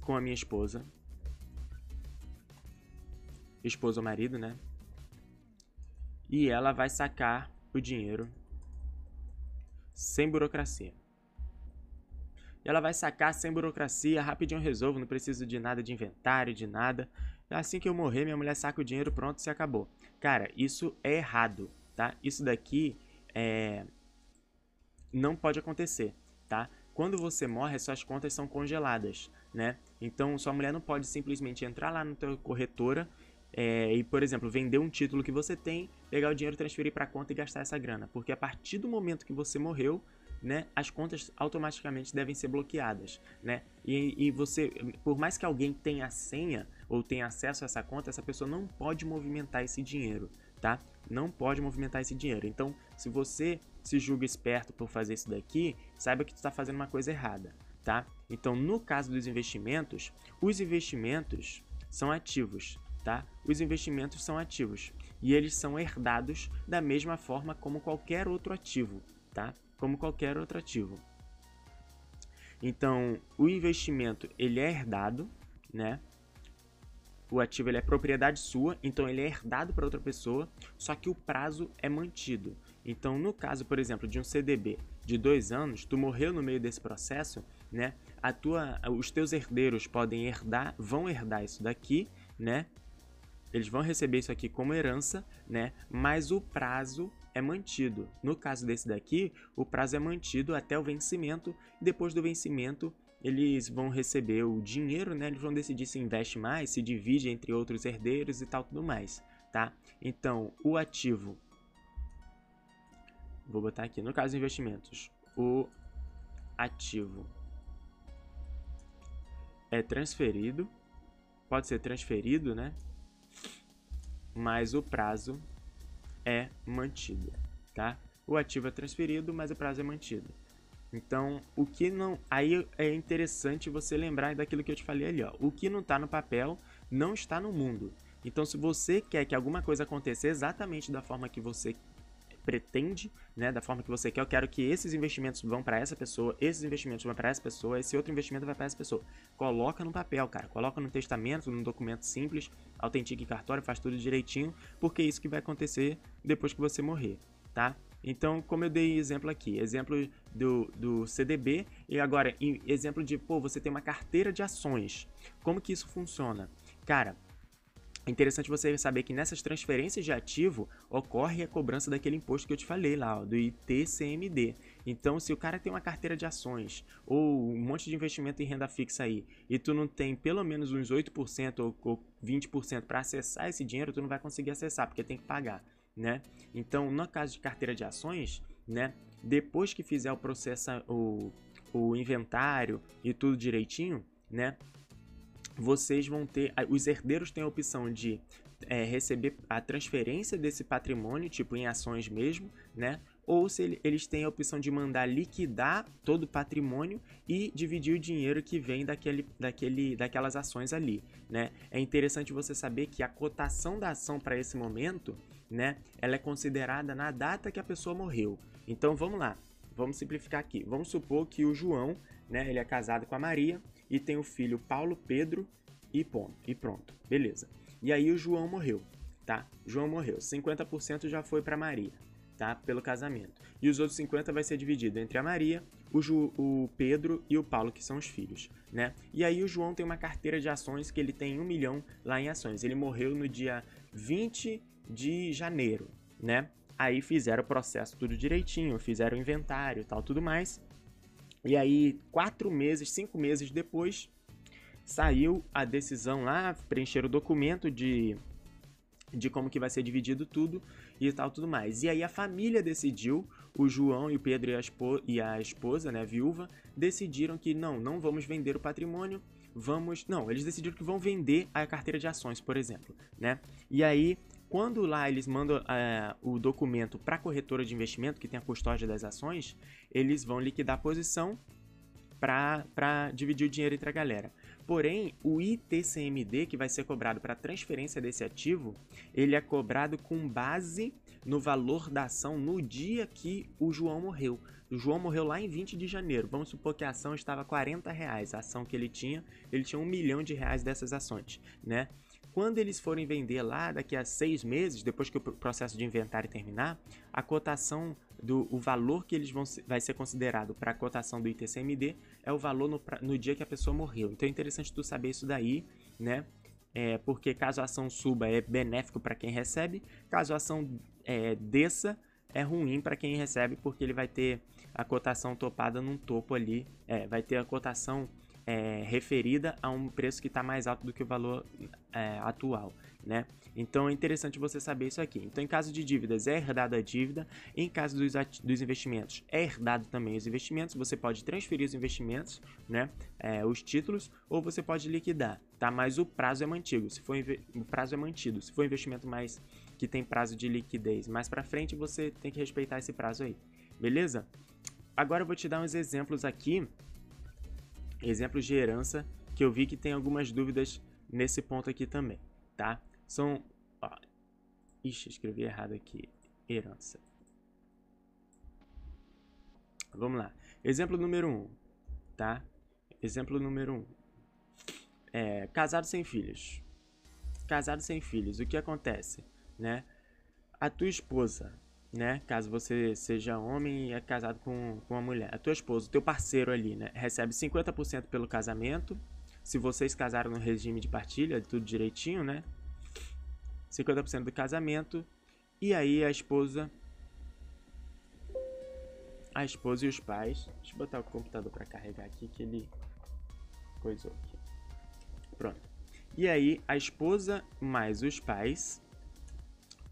com a minha esposa, esposa ou marido, né? E ela vai sacar o dinheiro sem burocracia. Ela vai sacar sem burocracia, rapidinho resolvo, não preciso de nada de inventário, de nada. Assim que eu morrer, minha mulher saca o dinheiro, pronto, se acabou. Cara, isso é errado, tá? Isso daqui é... não pode acontecer, tá? Quando você morre, suas contas são congeladas, né? Então, sua mulher não pode simplesmente entrar lá na tua corretora é, e, por exemplo, vender um título que você tem, pegar o dinheiro, transferir para a conta e gastar essa grana. Porque a partir do momento que você morreu, né, as contas automaticamente devem ser bloqueadas, né? E, e você, por mais que alguém tenha a senha ou tenha acesso a essa conta, essa pessoa não pode movimentar esse dinheiro, tá? Não pode movimentar esse dinheiro. Então, se você se julga esperto por fazer isso daqui, saiba que tu está fazendo uma coisa errada, tá? Então, no caso dos investimentos, os investimentos são ativos, tá? Os investimentos são ativos e eles são herdados da mesma forma como qualquer outro ativo, tá? como qualquer outro ativo. Então, o investimento ele é herdado, né? O ativo ele é propriedade sua, então ele é herdado para outra pessoa, só que o prazo é mantido. Então, no caso, por exemplo, de um CDB de dois anos, tu morreu no meio desse processo, né? A tua, os teus herdeiros podem herdar, vão herdar isso daqui, né? Eles vão receber isso aqui como herança, né? Mas o prazo é mantido. No caso desse daqui, o prazo é mantido até o vencimento. Depois do vencimento, eles vão receber o dinheiro, né? Eles vão decidir se investe mais, se divide entre outros herdeiros e tal tudo mais, tá? Então, o ativo Vou botar aqui, no caso investimentos, o ativo é transferido, pode ser transferido, né? Mas o prazo é mantido, tá? O ativo é transferido, mas o prazo é mantido. Então, o que não. Aí é interessante você lembrar daquilo que eu te falei ali, ó. O que não está no papel não está no mundo. Então, se você quer que alguma coisa aconteça exatamente da forma que você pretende, né, da forma que você quer, eu quero que esses investimentos vão para essa pessoa, esses investimentos vão para essa pessoa, esse outro investimento vai para essa pessoa. Coloca no papel, cara, coloca no testamento, num documento simples, autentica em cartório, faz tudo direitinho, porque é isso que vai acontecer depois que você morrer, tá? Então, como eu dei exemplo aqui, exemplo do, do CDB e agora exemplo de, pô, você tem uma carteira de ações. Como que isso funciona? Cara, é interessante você saber que nessas transferências de ativo ocorre a cobrança daquele imposto que eu te falei lá, ó, do ITCMD. Então, se o cara tem uma carteira de ações ou um monte de investimento em renda fixa aí e tu não tem pelo menos uns 8% ou, ou 20% para acessar esse dinheiro, tu não vai conseguir acessar porque tem que pagar, né? Então, no caso de carteira de ações, né, depois que fizer o processo o, o inventário e tudo direitinho, né, vocês vão ter. Os herdeiros têm a opção de é, receber a transferência desse patrimônio, tipo em ações mesmo, né? Ou se eles têm a opção de mandar liquidar todo o patrimônio e dividir o dinheiro que vem daquele, daquele, daquelas ações ali, né? É interessante você saber que a cotação da ação para esse momento, né? Ela é considerada na data que a pessoa morreu. Então vamos lá, vamos simplificar aqui. Vamos supor que o João, né? Ele é casado com a Maria e tem o filho Paulo Pedro e ponto, e pronto, beleza. E aí o João morreu, tá? João morreu, 50% já foi para Maria, tá? Pelo casamento. E os outros 50 vai ser dividido entre a Maria, o, Ju, o Pedro e o Paulo, que são os filhos, né? E aí o João tem uma carteira de ações que ele tem um milhão lá em ações. Ele morreu no dia 20 de janeiro, né? Aí fizeram o processo tudo direitinho, fizeram o inventário tal, tudo mais. E aí, quatro meses, cinco meses depois, saiu a decisão lá, preencheram o documento de, de como que vai ser dividido tudo e tal, tudo mais. E aí a família decidiu, o João e o Pedro e a, esposa, e a esposa, né, a viúva, decidiram que não, não vamos vender o patrimônio, vamos... Não, eles decidiram que vão vender a carteira de ações, por exemplo, né? E aí quando lá eles mandam é, o documento para a corretora de investimento, que tem a custódia das ações, eles vão liquidar a posição para dividir o dinheiro entre a galera. Porém, o ITCMD, que vai ser cobrado para transferência desse ativo, ele é cobrado com base no valor da ação no dia que o João morreu. O João morreu lá em 20 de janeiro. Vamos supor que a ação estava 40 reais. A ação que ele tinha, ele tinha um milhão de reais dessas ações, né? Quando eles forem vender lá daqui a seis meses, depois que o processo de inventário terminar, a cotação do o valor que eles vão vai ser considerado para a cotação do ITCMD é o valor no, no dia que a pessoa morreu. Então é interessante tu saber isso daí, né? É, porque caso a ação suba é benéfico para quem recebe, caso a ação é, desça é ruim para quem recebe porque ele vai ter a cotação topada num topo ali, é, vai ter a cotação é, referida a um preço que está mais alto do que o valor é, atual, né? Então é interessante você saber isso aqui. Então, em caso de dívidas, é herdada a dívida. Em caso dos, dos investimentos, é herdado também os investimentos. Você pode transferir os investimentos, né? É, os títulos, ou você pode liquidar, tá? Mas o prazo é mantido. Se for o prazo é mantido. Se for investimento mais que tem prazo de liquidez mais para frente, você tem que respeitar esse prazo aí, beleza? Agora eu vou te dar uns exemplos aqui exemplos de herança que eu vi que tem algumas dúvidas nesse ponto aqui também, tá? São... Ó, ixi, escrevi errado aqui. Herança. Vamos lá. Exemplo número 1, um, tá? Exemplo número 1. Um. É, casado sem filhos. Casado sem filhos. O que acontece, né? A tua esposa né? Caso você seja homem e é casado com, com uma mulher. A tua esposa, o teu parceiro ali, né? Recebe 50% pelo casamento. Se vocês casaram no regime de partilha, tudo direitinho, né? 50% do casamento. E aí a esposa... A esposa e os pais... Deixa eu botar o computador para carregar aqui que ele... Coisou aqui. Pronto. E aí a esposa mais os pais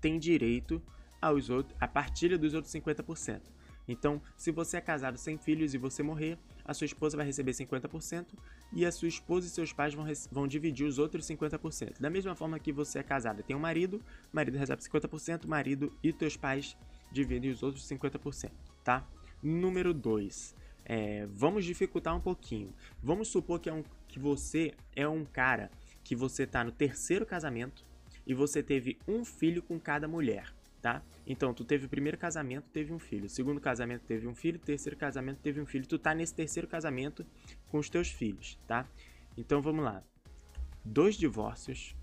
têm direito aos outros, a partilha dos outros 50%. Então, se você é casado sem filhos e você morrer, a sua esposa vai receber 50% e a sua esposa e seus pais vão, vão dividir os outros 50%. Da mesma forma que você é casado e tem um marido, o marido recebe 50%, marido e teus pais dividem os outros 50%, tá? Número 2. É, vamos dificultar um pouquinho. Vamos supor que, é um, que você é um cara que você está no terceiro casamento e você teve um filho com cada mulher tá? Então, tu teve o primeiro casamento, teve um filho. segundo casamento, teve um filho. terceiro casamento, teve um filho. Tu tá nesse terceiro casamento com os teus filhos, tá? Então, vamos lá. Dois divórcios.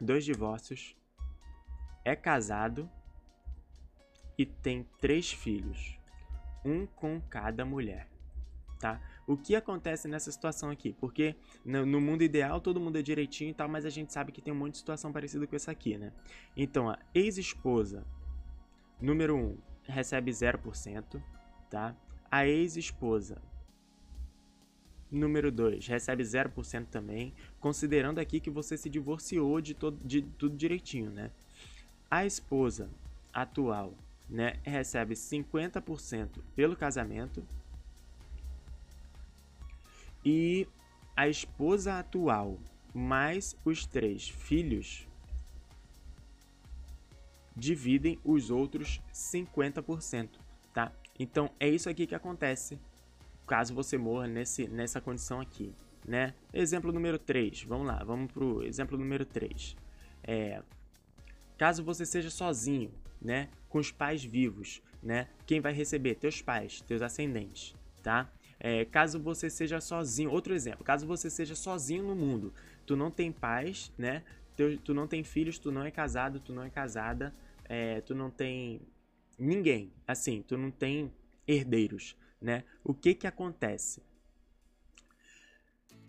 Dois divórcios. É casado. E tem três filhos. Um com cada mulher, tá? O que acontece nessa situação aqui? Porque no, mundo ideal todo mundo é direitinho e tal, mas a gente sabe que tem um monte de situação parecida com essa aqui, né? Então, a ex-esposa, número 1, um, recebe 0%, tá? A ex-esposa, número 2, recebe 0% também, considerando aqui que você se divorciou de, todo, de tudo direitinho, né? A esposa atual, né, recebe 50% pelo casamento, e a esposa atual mais os três filhos dividem os outros 50%, tá? Então é isso aqui que acontece caso você morra nesse, nessa condição aqui, né? Exemplo número 3, vamos lá, vamos pro exemplo número 3. É, caso você seja sozinho, né, com os pais vivos, né, quem vai receber? Teus pais, teus ascendentes, tá? É, caso você seja sozinho, outro exemplo, caso você seja sozinho no mundo, tu não tem pais, né? Tu, tu não tem filhos, tu não é casado, tu não é casada, é, tu não tem ninguém. Assim, tu não tem herdeiros, né? O que que acontece?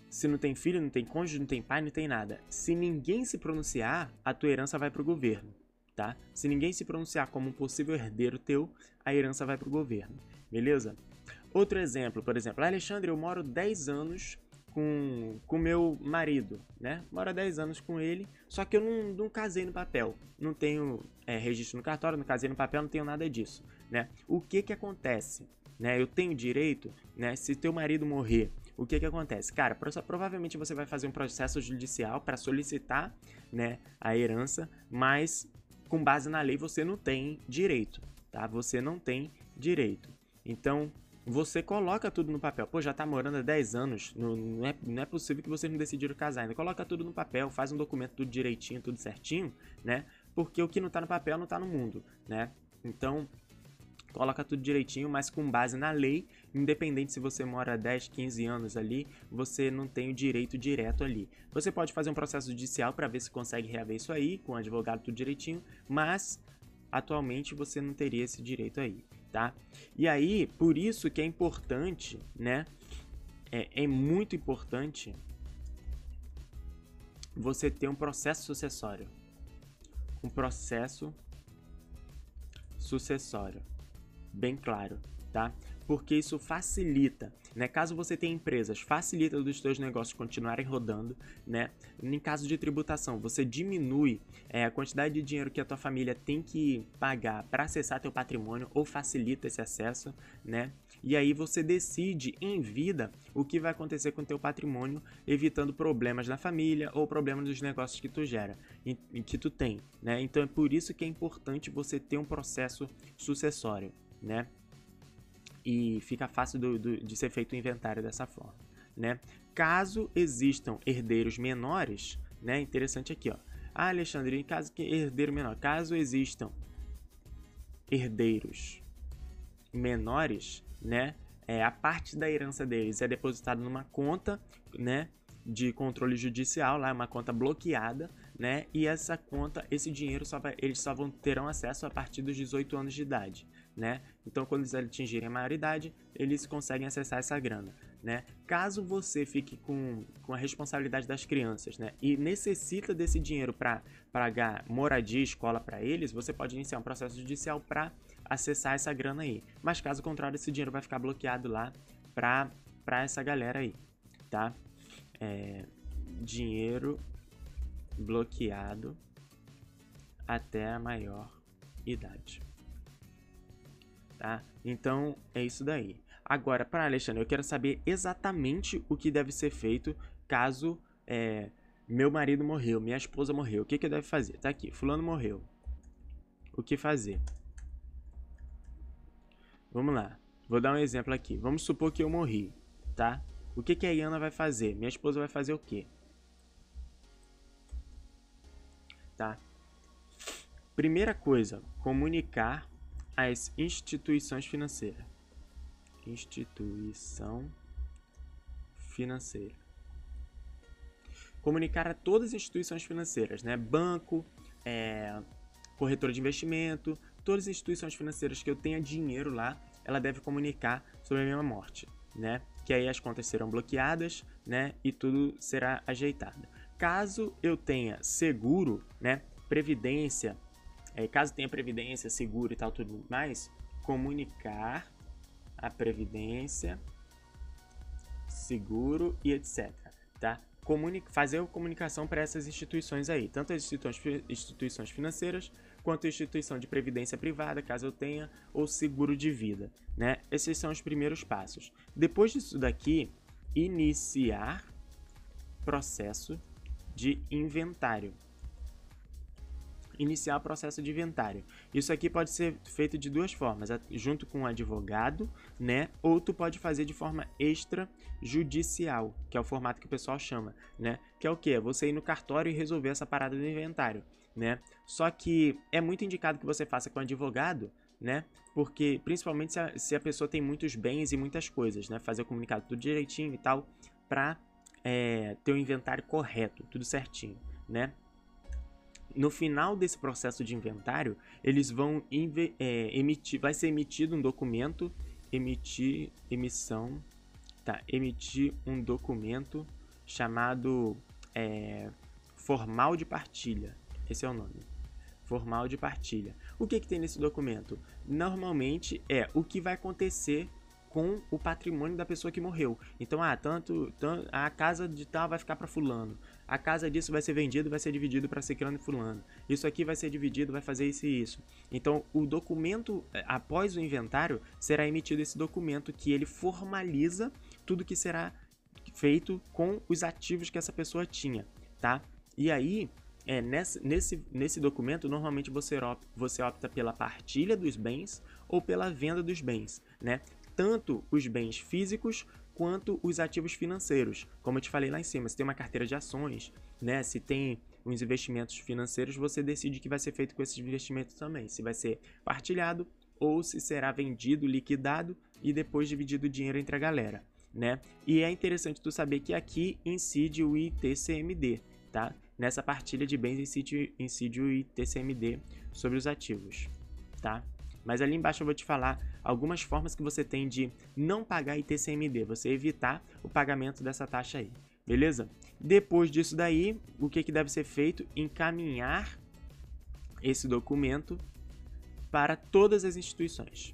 Se não tem filho, não tem cônjuge, não tem pai, não tem nada. Se ninguém se pronunciar, a tua herança vai para o governo, tá? Se ninguém se pronunciar como um possível herdeiro teu, a herança vai para o governo, beleza? Outro exemplo, por exemplo, Alexandre, eu moro 10 anos com, com meu marido, né? Moro há 10 anos com ele, só que eu não, não casei no papel. Não tenho é, registro no cartório, não casei no papel, não tenho nada disso, né? O que que acontece? Né? Eu tenho direito, né? Se teu marido morrer, o que que acontece? Cara, provavelmente você vai fazer um processo judicial para solicitar, né, a herança, mas com base na lei você não tem direito, tá? Você não tem direito. Então, você coloca tudo no papel. Pô, já tá morando há 10 anos, não, não, é, não é possível que vocês não decidiram casar ainda. Coloca tudo no papel, faz um documento tudo direitinho, tudo certinho, né? Porque o que não tá no papel não tá no mundo, né? Então, coloca tudo direitinho, mas com base na lei, independente se você mora 10, 15 anos ali, você não tem o direito direto ali. Você pode fazer um processo judicial para ver se consegue reaver isso aí, com o advogado tudo direitinho, mas atualmente você não teria esse direito aí tá? E aí, por isso que é importante, né? É, é muito importante você ter um processo sucessório. Um processo sucessório. Bem claro, tá? Porque isso facilita né? Caso você tenha empresas, facilita dos seus negócios continuarem rodando, né? Em caso de tributação, você diminui é, a quantidade de dinheiro que a tua família tem que pagar para acessar teu patrimônio ou facilita esse acesso, né? E aí você decide em vida o que vai acontecer com teu patrimônio, evitando problemas na família ou problemas dos negócios que tu gera, que tu tem, né? Então é por isso que é importante você ter um processo sucessório, né? E fica fácil do, do, de ser feito o inventário dessa forma, né? Caso existam herdeiros menores, né? Interessante aqui, ó. Ah, Alexandre, caso que herdeiro menor, caso existam herdeiros menores, né? É, a parte da herança deles é depositada numa conta, né? De controle judicial, lá é uma conta bloqueada, né? E essa conta, esse dinheiro só vai, eles só vão terão acesso a partir dos 18 anos de idade, né? Então, quando eles atingirem a maioridade, eles conseguem acessar essa grana, né? Caso você fique com, com a responsabilidade das crianças, né? E necessita desse dinheiro para pagar moradia, escola para eles, você pode iniciar um processo judicial para acessar essa grana aí. Mas caso contrário, esse dinheiro vai ficar bloqueado lá para para essa galera aí, tá? É, dinheiro bloqueado até a maior idade tá? Então é isso daí. Agora, para Alexandre, eu quero saber exatamente o que deve ser feito caso é, meu marido morreu, minha esposa morreu. O que, que eu devo fazer? Tá aqui, fulano morreu. O que fazer? Vamos lá. Vou dar um exemplo aqui. Vamos supor que eu morri, tá? O que, que a Iana vai fazer? Minha esposa vai fazer o quê? Tá? Primeira coisa, comunicar as instituições financeiras. Instituição financeira. Comunicar a todas as instituições financeiras, né? Banco, é, corretora de investimento, todas as instituições financeiras que eu tenha dinheiro lá, ela deve comunicar sobre a minha morte, né? Que aí as contas serão bloqueadas, né? E tudo será ajeitado. Caso eu tenha seguro, né? Previdência, é, caso tenha previdência, seguro e tal, tudo mais, comunicar a previdência, seguro e etc. Tá? Comuni fazer comunicação para essas instituições aí, tanto as instituições, instituições financeiras quanto a instituição de previdência privada, caso eu tenha, ou seguro de vida. Né? Esses são os primeiros passos. Depois disso daqui, iniciar processo de inventário iniciar o processo de inventário. Isso aqui pode ser feito de duas formas, junto com o um advogado, né? Ou tu pode fazer de forma extrajudicial, que é o formato que o pessoal chama, né? Que é o que? É você ir no cartório e resolver essa parada do inventário, né? Só que é muito indicado que você faça com advogado, né? Porque principalmente se a, se a pessoa tem muitos bens e muitas coisas, né? Fazer o comunicado tudo direitinho e tal, pra é, ter o inventário correto, tudo certinho, né? No final desse processo de inventário, eles vão é, emitir, vai ser emitido um documento, emitir, emissão, tá, emitir um documento chamado é, formal de partilha. Esse é o nome. Formal de partilha. O que, que tem nesse documento? Normalmente é o que vai acontecer com o patrimônio da pessoa que morreu. Então, ah, tanto, tanto a casa de tal vai ficar para fulano, a casa disso vai ser vendido, vai ser dividido para ciclano e fulano. Isso aqui vai ser dividido, vai fazer isso e isso. Então, o documento eh, após o inventário será emitido esse documento que ele formaliza tudo que será feito com os ativos que essa pessoa tinha, tá? E aí, é, nesse, nesse, nesse documento, normalmente você opta, você opta pela partilha dos bens ou pela venda dos bens, né? tanto os bens físicos quanto os ativos financeiros. Como eu te falei lá em cima, se tem uma carteira de ações, né, se tem uns investimentos financeiros, você decide o que vai ser feito com esses investimentos também. Se vai ser partilhado ou se será vendido, liquidado e depois dividido o dinheiro entre a galera, né? E é interessante tu saber que aqui incide o ITCMD, tá? Nessa partilha de bens incide, incide o ITCMD sobre os ativos, tá? Mas ali embaixo eu vou te falar algumas formas que você tem de não pagar ITCMD, você evitar o pagamento dessa taxa aí, beleza? Depois disso daí, o que, que deve ser feito? Encaminhar esse documento para todas as instituições.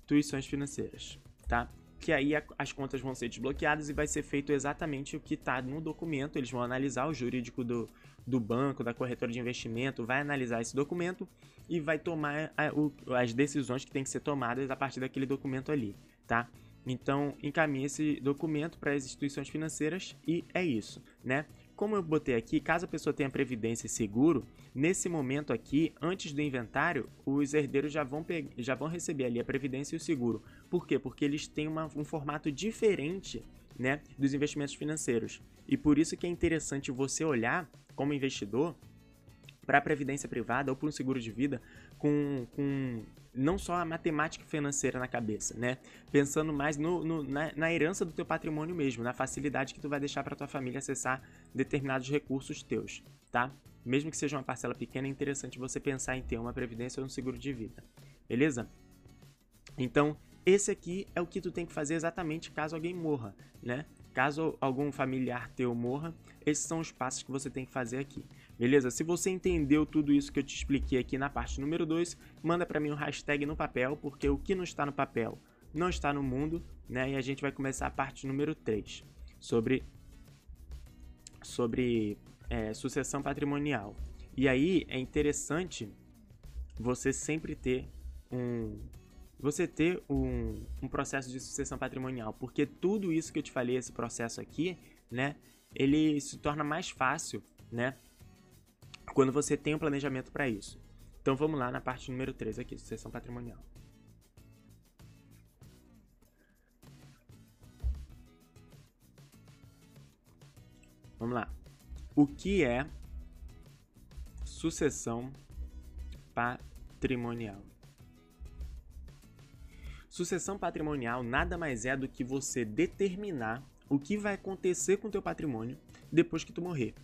Instituições financeiras, tá? Que aí as contas vão ser desbloqueadas e vai ser feito exatamente o que está no documento. Eles vão analisar o jurídico do, do banco, da corretora de investimento, vai analisar esse documento e vai tomar a, o, as decisões que têm que ser tomadas a partir daquele documento ali, tá? Então, encaminhe esse documento para as instituições financeiras e é isso, né? Como eu botei aqui, caso a pessoa tenha previdência e seguro, nesse momento aqui, antes do inventário, os herdeiros já vão, já vão receber ali a previdência e o seguro. Por quê? Porque eles têm uma, um formato diferente né, dos investimentos financeiros. E por isso que é interessante você olhar como investidor para a previdência privada ou para um seguro de vida com, com não só a matemática financeira na cabeça, né? Pensando mais no, no na, na, herança do teu patrimônio mesmo, na facilidade que tu vai deixar para tua família acessar determinados recursos teus, tá? Mesmo que seja uma parcela pequena, é interessante você pensar em ter uma previdência ou um seguro de vida, beleza? Então, esse aqui é o que tu tem que fazer exatamente caso alguém morra, né? Caso algum familiar teu morra, esses são os passos que você tem que fazer aqui. Beleza? Se você entendeu tudo isso que eu te expliquei aqui na parte número 2, manda para mim um hashtag no papel, porque o que não está no papel não está no mundo, né? E a gente vai começar a parte número 3, sobre, sobre é, sucessão patrimonial. E aí é interessante você sempre ter um, você ter um, um processo de sucessão patrimonial, porque tudo isso que eu te falei, esse processo aqui, né, ele se torna mais fácil, né, quando você tem um planejamento para isso. Então vamos lá na parte número 3 aqui, sucessão patrimonial. Vamos lá. O que é sucessão patrimonial? Sucessão patrimonial nada mais é do que você determinar o que vai acontecer com o teu patrimônio depois que tu morrer,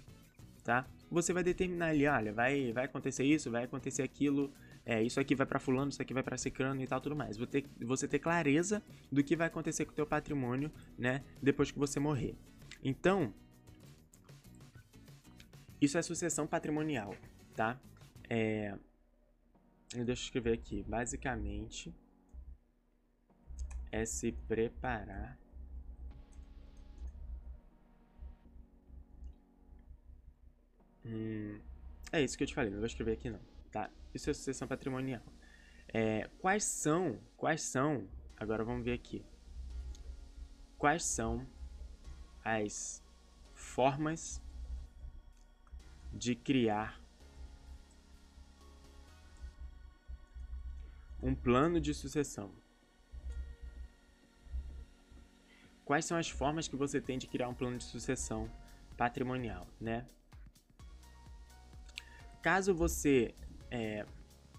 tá? Você vai determinar ali, olha, vai, vai acontecer isso, vai acontecer aquilo, é, isso aqui vai para fulano, isso aqui vai para ciclano e tal, tudo mais. Você ter, você ter clareza do que vai acontecer com o teu patrimônio, né, depois que você morrer. Então, isso é sucessão patrimonial, tá? É, deixa eu escrever aqui, basicamente é se preparar hum, é isso que eu te falei, não vou escrever aqui não, tá? Isso é sucessão patrimonial. É, quais são, quais são, agora vamos ver aqui, quais são as formas de criar um plano de sucessão. quais são as formas que você tem de criar um plano de sucessão patrimonial, né? Caso você é,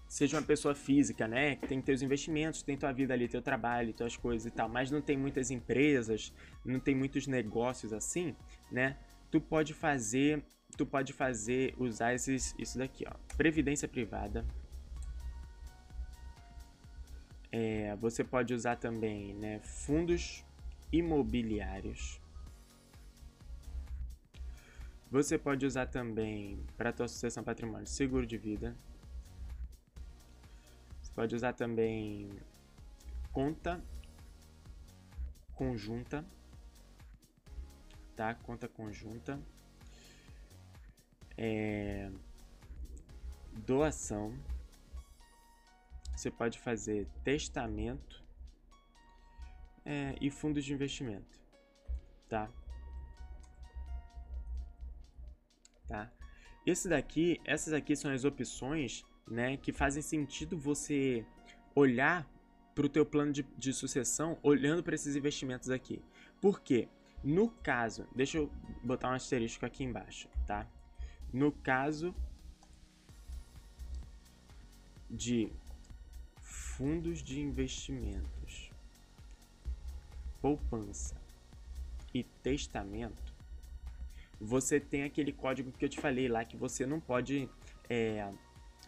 seja uma pessoa física, né, que tem teus investimentos, tem tua vida ali, teu trabalho, tuas coisas e tal, mas não tem muitas empresas, não tem muitos negócios assim, né? Tu pode fazer tu pode fazer, usar esses, isso daqui, ó. Previdência privada. É, você pode usar também, né, fundos imobiliários. Você pode usar também para a tua sucessão patrimônio seguro de vida. Você pode usar também conta conjunta, tá? Conta conjunta, é, doação. Você pode fazer testamento é, e fundos de investimento, tá? Tá? Esse daqui, essas aqui são as opções, né, que fazem sentido você olhar para o teu plano de, de sucessão olhando para esses investimentos aqui. Por quê? No caso, deixa eu botar um asterisco aqui embaixo, tá? No caso de fundos de investimentos, poupança e testamento, você tem aquele código que eu te falei lá que você não pode é,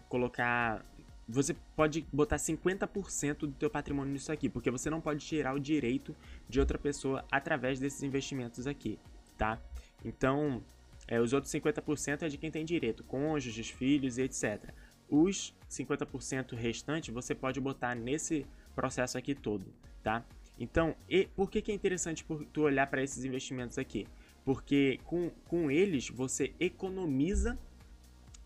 colocar você pode botar 50% do teu patrimônio nisso aqui, porque você não pode tirar o direito de outra pessoa através desses investimentos aqui, tá? Então, é, os outros 50% é de quem tem direito, cônjuges, filhos e etc. Os 50% restantes você pode botar nesse processo aqui todo, tá? Então, e, por que, que é interessante tu olhar para esses investimentos aqui? Porque com, com eles você economiza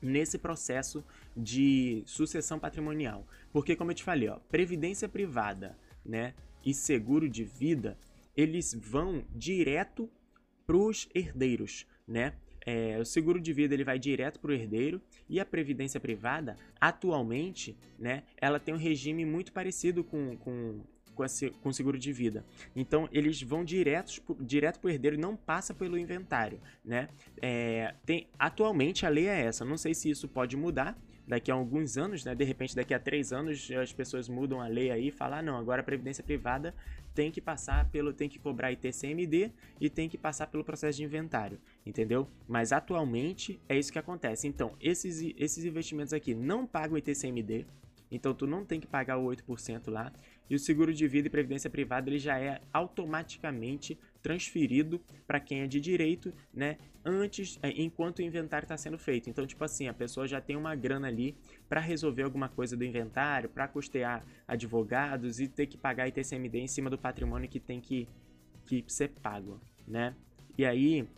nesse processo de sucessão patrimonial. Porque, como eu te falei, ó, previdência privada né, e seguro de vida, eles vão direto para os herdeiros, né? É, o seguro de vida ele vai direto para o herdeiro e a previdência privada, atualmente, né, ela tem um regime muito parecido com, com com, esse, com seguro de vida. Então eles vão diretos, direto para o herdeiro e não passa pelo inventário, né? É, tem, atualmente a lei é essa. Não sei se isso pode mudar daqui a alguns anos, né? De repente daqui a três anos as pessoas mudam a lei aí e falam, ah, não, agora a previdência privada tem que passar pelo, tem que cobrar ITCMD e tem que passar pelo processo de inventário, entendeu? Mas atualmente é isso que acontece. Então esses, esses investimentos aqui não pagam ITCMD, então tu não tem que pagar o 8% lá. E o seguro de vida e previdência privada ele já é automaticamente transferido para quem é de direito, né? Antes, é, enquanto o inventário está sendo feito. Então, tipo assim, a pessoa já tem uma grana ali para resolver alguma coisa do inventário, para custear advogados e ter que pagar ITCMD em cima do patrimônio que tem que, que ser pago, né? E aí,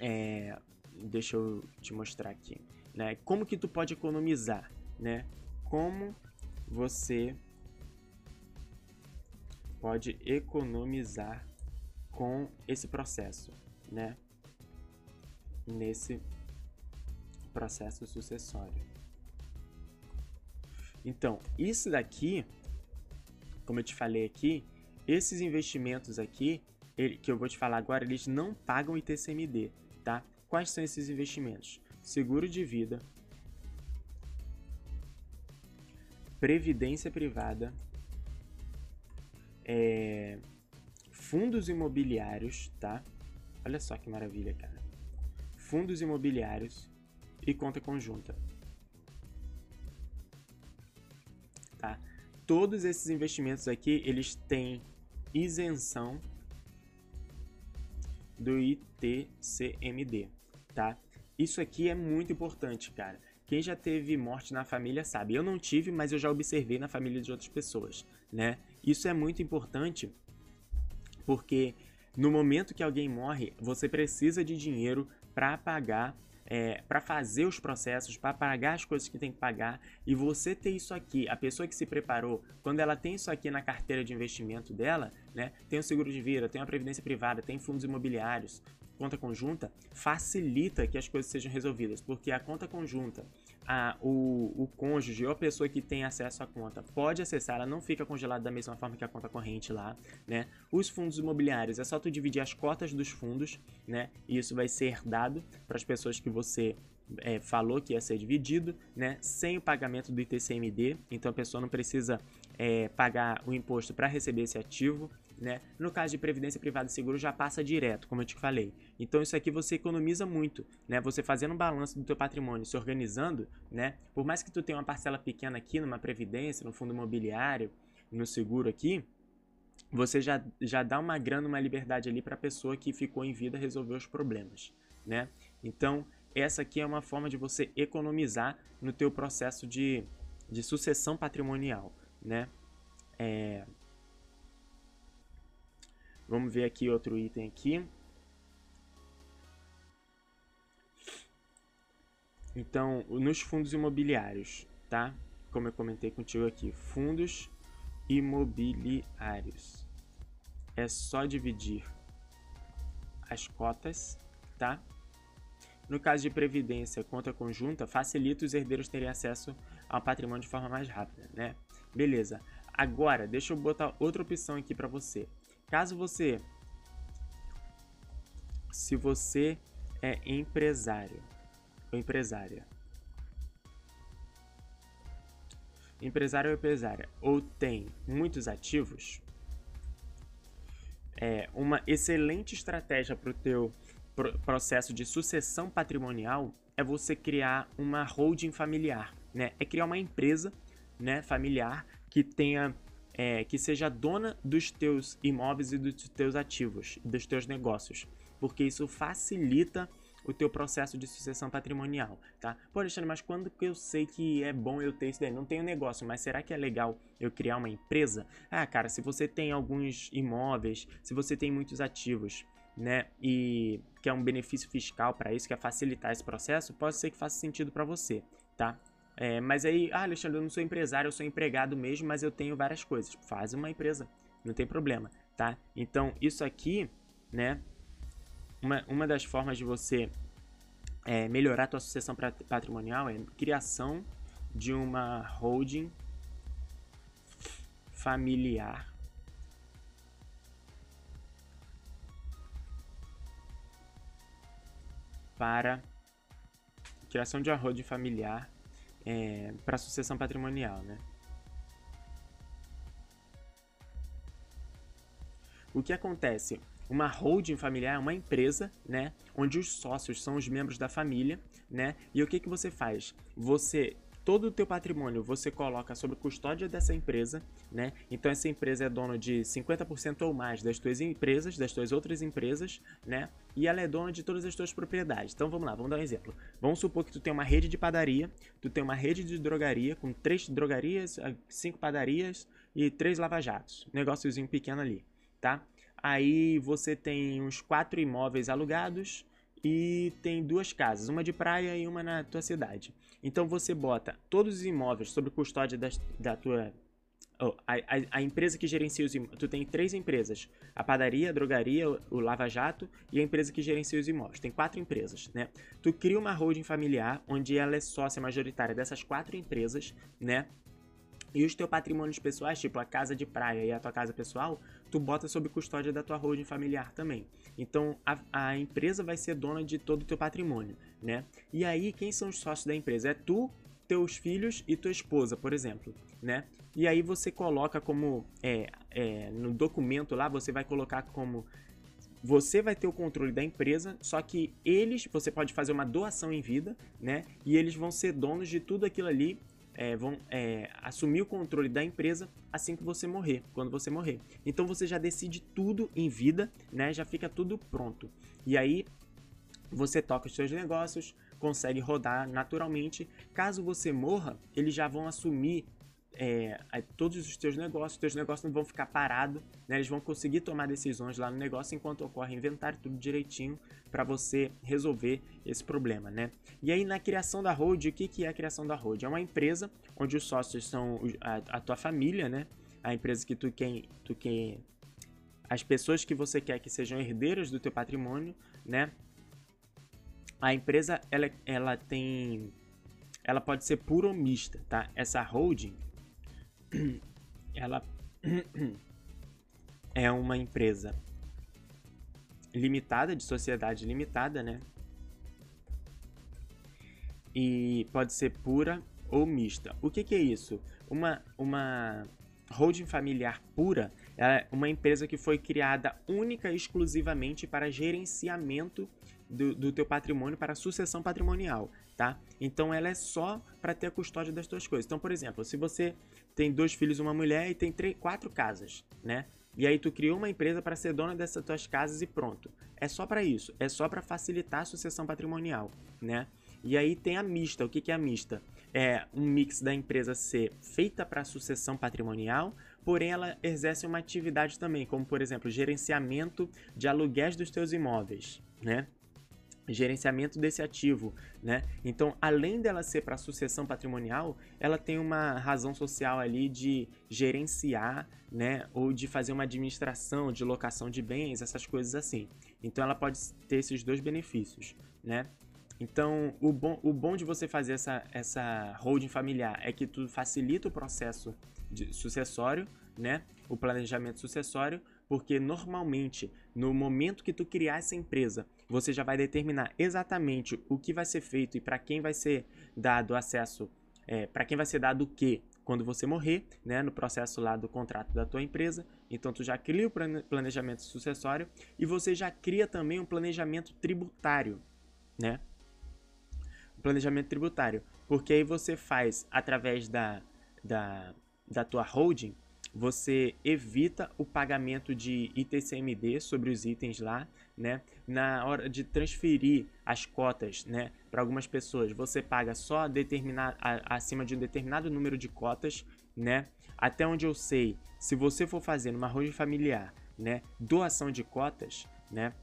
é, deixa eu te mostrar aqui, né? Como que tu pode economizar, né? Como você pode economizar com esse processo, né? Nesse processo sucessório. Então, isso daqui, como eu te falei aqui, esses investimentos aqui, ele, que eu vou te falar agora, eles não pagam ITCMD, tá? Quais são esses investimentos? Seguro de vida, previdência privada, é, fundos imobiliários, tá? Olha só que maravilha, cara. Fundos imobiliários e conta conjunta. Tá? Todos esses investimentos aqui, eles têm isenção do ITCMD, tá? Isso aqui é muito importante, cara. Quem já teve morte na família sabe. Eu não tive, mas eu já observei na família de outras pessoas, né? Isso é muito importante porque no momento que alguém morre, você precisa de dinheiro para pagar é, para fazer os processos, para pagar as coisas que tem que pagar, e você ter isso aqui, a pessoa que se preparou, quando ela tem isso aqui na carteira de investimento dela, né, tem o seguro de vida, tem a previdência privada, tem fundos imobiliários, conta conjunta, facilita que as coisas sejam resolvidas, porque a conta conjunta, a, o, o cônjuge ou a pessoa que tem acesso à conta pode acessar, ela não fica congelada da mesma forma que a conta corrente lá, né? Os fundos imobiliários, é só tu dividir as cotas dos fundos, né? E isso vai ser dado para as pessoas que você é, falou que ia ser dividido, né? Sem o pagamento do ITCMD, então a pessoa não precisa é, pagar o imposto para receber esse ativo, né? No caso de previdência privada e seguro já passa direto, como eu te falei. Então isso aqui você economiza muito, né? Você fazendo um balanço do teu patrimônio, se organizando, né? Por mais que tu tenha uma parcela pequena aqui numa previdência, no fundo imobiliário, no seguro aqui, você já, já dá uma grana, uma liberdade ali para a pessoa que ficou em vida resolver os problemas, né? Então, essa aqui é uma forma de você economizar no teu processo de, de sucessão patrimonial, né? É... Vamos ver aqui outro item aqui. Então, nos fundos imobiliários, tá? Como eu comentei contigo aqui, fundos imobiliários. É só dividir as cotas, tá? No caso de previdência, conta conjunta, facilita os herdeiros terem acesso ao patrimônio de forma mais rápida, né? Beleza. Agora, deixa eu botar outra opção aqui para você. Caso você se você é empresário ou empresária, empresário ou empresária, ou tem muitos ativos, é uma excelente estratégia para o teu processo de sucessão patrimonial é você criar uma holding familiar, né? É criar uma empresa, né, familiar que tenha é, que seja dona dos teus imóveis e dos teus ativos, dos teus negócios, porque isso facilita o teu processo de sucessão patrimonial, tá? Pô, Alexandre, mas quando que eu sei que é bom eu ter isso daí? Não tenho negócio, mas será que é legal eu criar uma empresa? Ah, cara, se você tem alguns imóveis, se você tem muitos ativos, né, e quer um benefício fiscal para isso, quer facilitar esse processo, pode ser que faça sentido para você, tá? É, mas aí, ah, Alexandre, eu não sou empresário, eu sou empregado mesmo, mas eu tenho várias coisas. Faz uma empresa, não tem problema, tá? Então, isso aqui, né, uma, uma das formas de você é, melhorar a tua sucessão patrimonial é criação de uma holding familiar para criação de uma holding familiar é, para sucessão patrimonial, né? O que acontece? Uma holding familiar é uma empresa, né, onde os sócios são os membros da família, né? E o que que você faz? Você todo o teu patrimônio você coloca sob custódia dessa empresa, né? Então essa empresa é dona de 50% ou mais das tuas empresas, das tuas outras empresas, né? E ela é dona de todas as tuas propriedades. Então vamos lá, vamos dar um exemplo. Vamos supor que tu tem uma rede de padaria, tu tem uma rede de drogaria com três drogarias, ah, cinco padarias e três lava-jatos. Negóciozinho pequeno ali, tá? Aí você tem uns quatro imóveis alugados, e tem duas casas, uma de praia e uma na tua cidade. Então você bota todos os imóveis sob custódia da, da tua. Oh, a, a, a, empresa que gerencia os imóveis. Tu tem três empresas: a padaria, a drogaria, o Lava Jato e a empresa que gerencia os imóveis. Tem quatro empresas, né? Tu cria uma holding familiar onde ela é sócia majoritária dessas quatro empresas, né? E os teus patrimônios pessoais, tipo a casa de praia e a tua casa pessoal, tu bota sob custódia da tua holding familiar também. Então a, a empresa vai ser dona de todo o teu patrimônio, né? E aí quem são os sócios da empresa? É tu, teus filhos e tua esposa, por exemplo, né? E aí você coloca como é, é, no documento lá você vai colocar como você vai ter o controle da empresa, só que eles, você pode fazer uma doação em vida, né? E eles vão ser donos de tudo aquilo ali é, vão é, assumir o controle da empresa assim que você morrer, quando você morrer. Então você já decide tudo em vida, né? Já fica tudo pronto. E aí você toca os seus negócios, consegue rodar naturalmente. Caso você morra, eles já vão assumir é, todos os teus negócios, os teus negócios não vão ficar parados, né? eles vão conseguir tomar decisões lá no negócio enquanto ocorre inventário, tudo direitinho para você resolver esse problema, né? E aí na criação da hold, o que, que é a criação da hold? É uma empresa onde os sócios são a, a tua família, né? A empresa que tu quer, tu quer, as pessoas que você quer que sejam herdeiras do teu patrimônio, né? A empresa ela, ela tem, ela pode ser pura ou mista, tá? Essa holding [CLEARS THROAT] ela [CLEARS THROAT] é uma empresa limitada, de sociedade limitada, né? E pode ser pura ou mista. O que, que é isso? Uma, uma holding familiar pura é uma empresa que foi criada única e exclusivamente para gerenciamento do, do teu patrimônio, para sucessão patrimonial, tá? Então ela é só para ter a custódia das tuas coisas. Então, por exemplo, se você tem dois filhos uma mulher e tem três, quatro casas, né? E aí tu criou uma empresa para ser dona dessas tuas casas e pronto. É só para isso, é só para facilitar a sucessão patrimonial, né? E aí tem a mista. O que, que é a mista? É um mix da empresa ser feita para sucessão patrimonial, porém ela exerce uma atividade também, como por exemplo, gerenciamento de aluguéis dos teus imóveis, né? Gerenciamento desse ativo, né? Então, além dela ser para sucessão patrimonial, ela tem uma razão social ali de gerenciar, né, ou de fazer uma administração de locação de bens, essas coisas assim. Então, ela pode ter esses dois benefícios, né? Então, o bom, o bom de você fazer essa, essa holding familiar é que tu facilita o processo sucessório, né? O planejamento sucessório, porque normalmente, no momento que tu criar essa empresa, você já vai determinar exatamente o que vai ser feito e para quem vai ser dado acesso, é, para quem vai ser dado o que quando você morrer, né, no processo lá do contrato da tua empresa. Então tu já cria o planejamento sucessório e você já cria também um planejamento tributário, né? planejamento tributário. Porque aí você faz através da, da, da tua holding, você evita o pagamento de ITCMD sobre os itens lá, né? Na hora de transferir as cotas, né, para algumas pessoas, você paga só determinar acima de um determinado número de cotas, né? Até onde eu sei, se você for fazer numa holding familiar, né, doação de cotas, né,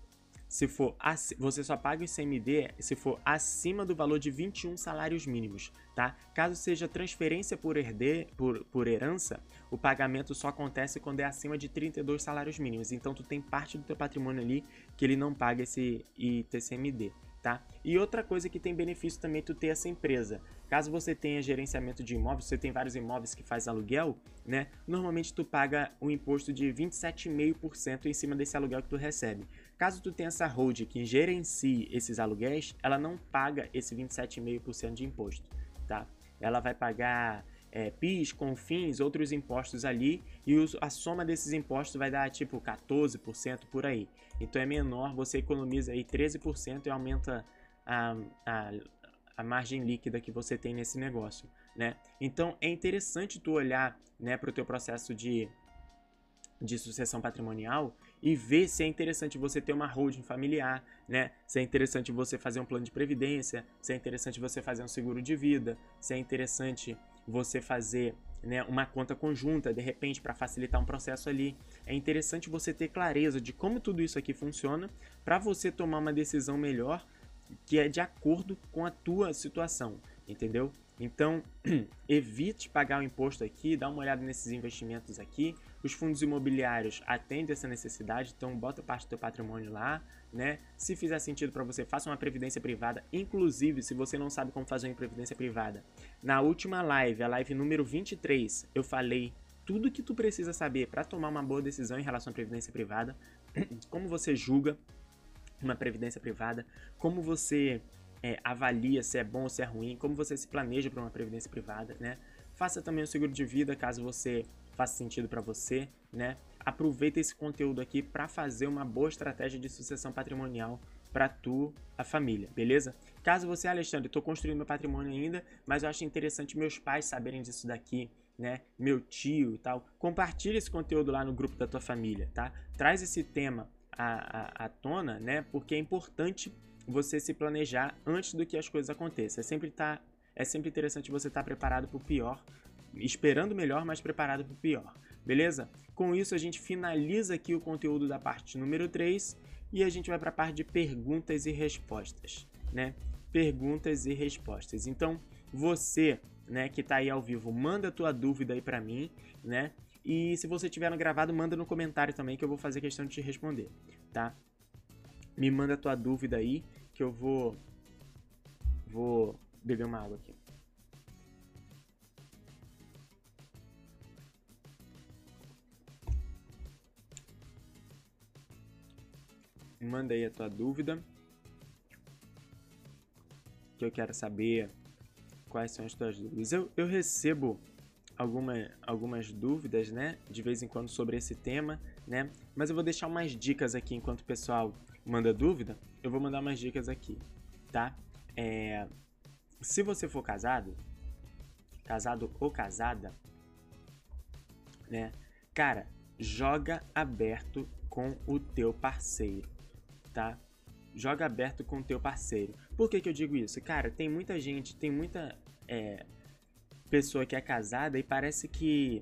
se for você só paga o ICMD se for acima do valor de 21 salários mínimos, tá? Caso seja transferência por, herde, por, por herança, o pagamento só acontece quando é acima de 32 salários mínimos. Então tu tem parte do teu patrimônio ali que ele não paga esse ITCMD tá? E outra coisa que tem benefício também tu ter essa empresa. Caso você tenha gerenciamento de imóveis, você tem vários imóveis que faz aluguel, né? Normalmente tu paga um imposto de 27,5% em cima desse aluguel que tu recebe. Caso tu tenha essa hold que gerencie esses aluguéis, ela não paga esse 27,5% de imposto, tá? Ela vai pagar é, PIS, CONFINS, outros impostos ali, e a soma desses impostos vai dar tipo 14% por aí. Então é menor, você economiza aí 13% e aumenta a, a, a margem líquida que você tem nesse negócio, né? Então é interessante tu olhar, né, para o teu processo de, de sucessão patrimonial e ver se é interessante você ter uma holding familiar, né? Se é interessante você fazer um plano de previdência, se é interessante você fazer um seguro de vida, se é interessante você fazer né, uma conta conjunta, de repente, para facilitar um processo ali. É interessante você ter clareza de como tudo isso aqui funciona para você tomar uma decisão melhor que é de acordo com a tua situação, entendeu? Então, [CLEARS THROAT] evite pagar o imposto aqui, dá uma olhada nesses investimentos aqui. Os fundos imobiliários atendem essa necessidade, então bota parte do teu patrimônio lá, né? Se fizer sentido para você, faça uma previdência privada. Inclusive, se você não sabe como fazer uma previdência privada, na última live, a live número 23, eu falei tudo que tu precisa saber para tomar uma boa decisão em relação à previdência privada, [CLEARS THROAT] como você julga uma previdência privada, como você é, avalia se é bom ou se é ruim, como você se planeja para uma previdência privada, né? Faça também o seguro de vida caso você faça sentido para você, né? Aproveita esse conteúdo aqui para fazer uma boa estratégia de sucessão patrimonial para tu, a família, beleza? Caso você, Alexandre, estou construindo meu patrimônio ainda, mas eu acho interessante meus pais saberem disso daqui, né? Meu tio e tal. Compartilha esse conteúdo lá no grupo da tua família, tá? Traz esse tema à, à, à tona, né? Porque é importante você se planejar antes do que as coisas aconteçam. É sempre, tá, é sempre interessante você estar tá preparado para o pior, esperando melhor, mas preparado para o pior. Beleza? Com isso, a gente finaliza aqui o conteúdo da parte número 3 e a gente vai para a parte de perguntas e respostas, né? Perguntas e respostas. Então, você, né, que está aí ao vivo, manda a tua dúvida aí para mim, né? E se você tiver no gravado, manda no comentário também que eu vou fazer questão de te responder, tá? Me manda a tua dúvida aí que eu vou vou beber uma água aqui. Manda aí a tua dúvida. Que eu quero saber quais são as tuas dúvidas. Eu, eu recebo alguma, algumas dúvidas, né? De vez em quando sobre esse tema, né? Mas eu vou deixar umas dicas aqui enquanto o pessoal manda dúvida. Eu vou mandar umas dicas aqui, tá? É, se você for casado, casado ou casada, né? Cara, joga aberto com o teu parceiro, tá? Joga aberto com o teu parceiro. Por que, que eu digo isso? Cara, tem muita gente, tem muita é, pessoa que é casada e parece que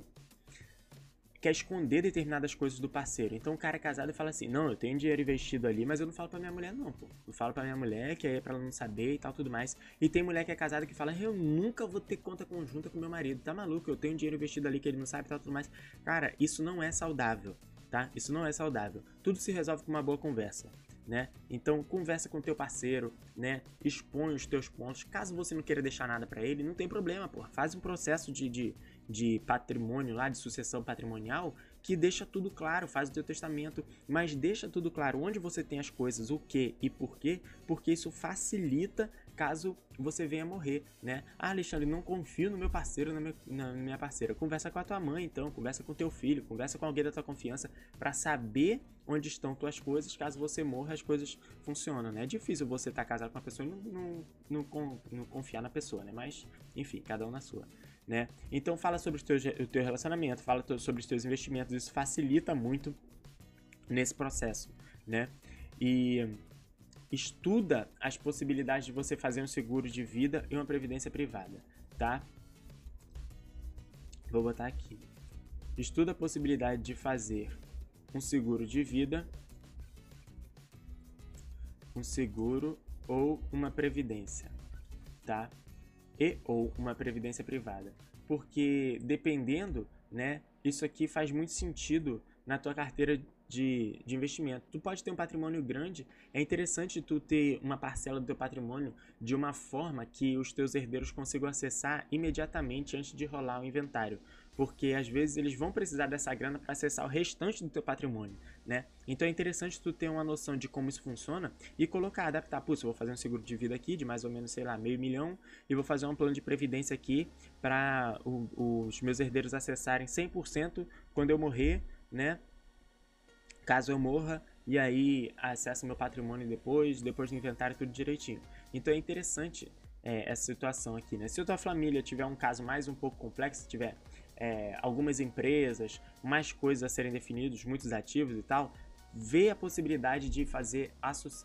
quer esconder determinadas coisas do parceiro. Então o cara é casado fala assim: Não, eu tenho dinheiro investido ali, mas eu não falo pra minha mulher, não, pô. Eu falo pra minha mulher que é pra ela não saber e tal, tudo mais. E tem mulher que é casada que fala: Eu nunca vou ter conta conjunta com meu marido. Tá maluco? Eu tenho dinheiro investido ali que ele não sabe e tal, tudo mais. Cara, isso não é saudável, tá? Isso não é saudável. Tudo se resolve com uma boa conversa né? Então conversa com o teu parceiro, né? Expõe os teus pontos. Caso você não queira deixar nada para ele, não tem problema. Faz um processo de, de, de patrimônio lá, de sucessão patrimonial, que deixa tudo claro, faz o teu testamento, mas deixa tudo claro onde você tem as coisas, o que e por quê, porque isso facilita caso você venha morrer, né? Ah, Alexandre, não confio no meu parceiro, na minha, na minha parceira. Conversa com a tua mãe, então, conversa com teu filho, conversa com alguém da tua confiança para saber onde estão tuas coisas, caso você morra, as coisas funcionam, né? É difícil você estar tá casado com uma pessoa e não, não, não, não, confiar na pessoa, né? Mas, enfim, cada um na sua, né? Então, fala sobre o teu relacionamento, fala sobre os teus investimentos, isso facilita muito nesse processo, né? E estuda as possibilidades de você fazer um seguro de vida e uma previdência privada, tá? Vou botar aqui. Estuda a possibilidade de fazer um seguro de vida, um seguro ou uma previdência, tá? E ou uma previdência privada. Porque dependendo, né, isso aqui faz muito sentido na tua carteira de, de investimento. Tu pode ter um patrimônio grande, é interessante tu ter uma parcela do teu patrimônio de uma forma que os teus herdeiros consigam acessar imediatamente antes de rolar o inventário, porque às vezes eles vão precisar dessa grana para acessar o restante do teu patrimônio, né? Então é interessante tu ter uma noção de como isso funciona e colocar, adaptar, putz, eu vou fazer um seguro de vida aqui de mais ou menos, sei lá, meio milhão e vou fazer um plano de previdência aqui para os meus herdeiros acessarem 100% quando eu morrer, né? Caso eu morra e aí acesso meu patrimônio depois, depois do inventário tudo direitinho. Então é interessante é, essa situação aqui, né? Se a tua família tiver um caso mais um pouco complexo, tiver é, algumas empresas, mais coisas a serem definidos, muitos ativos e tal, vê a possibilidade de fazer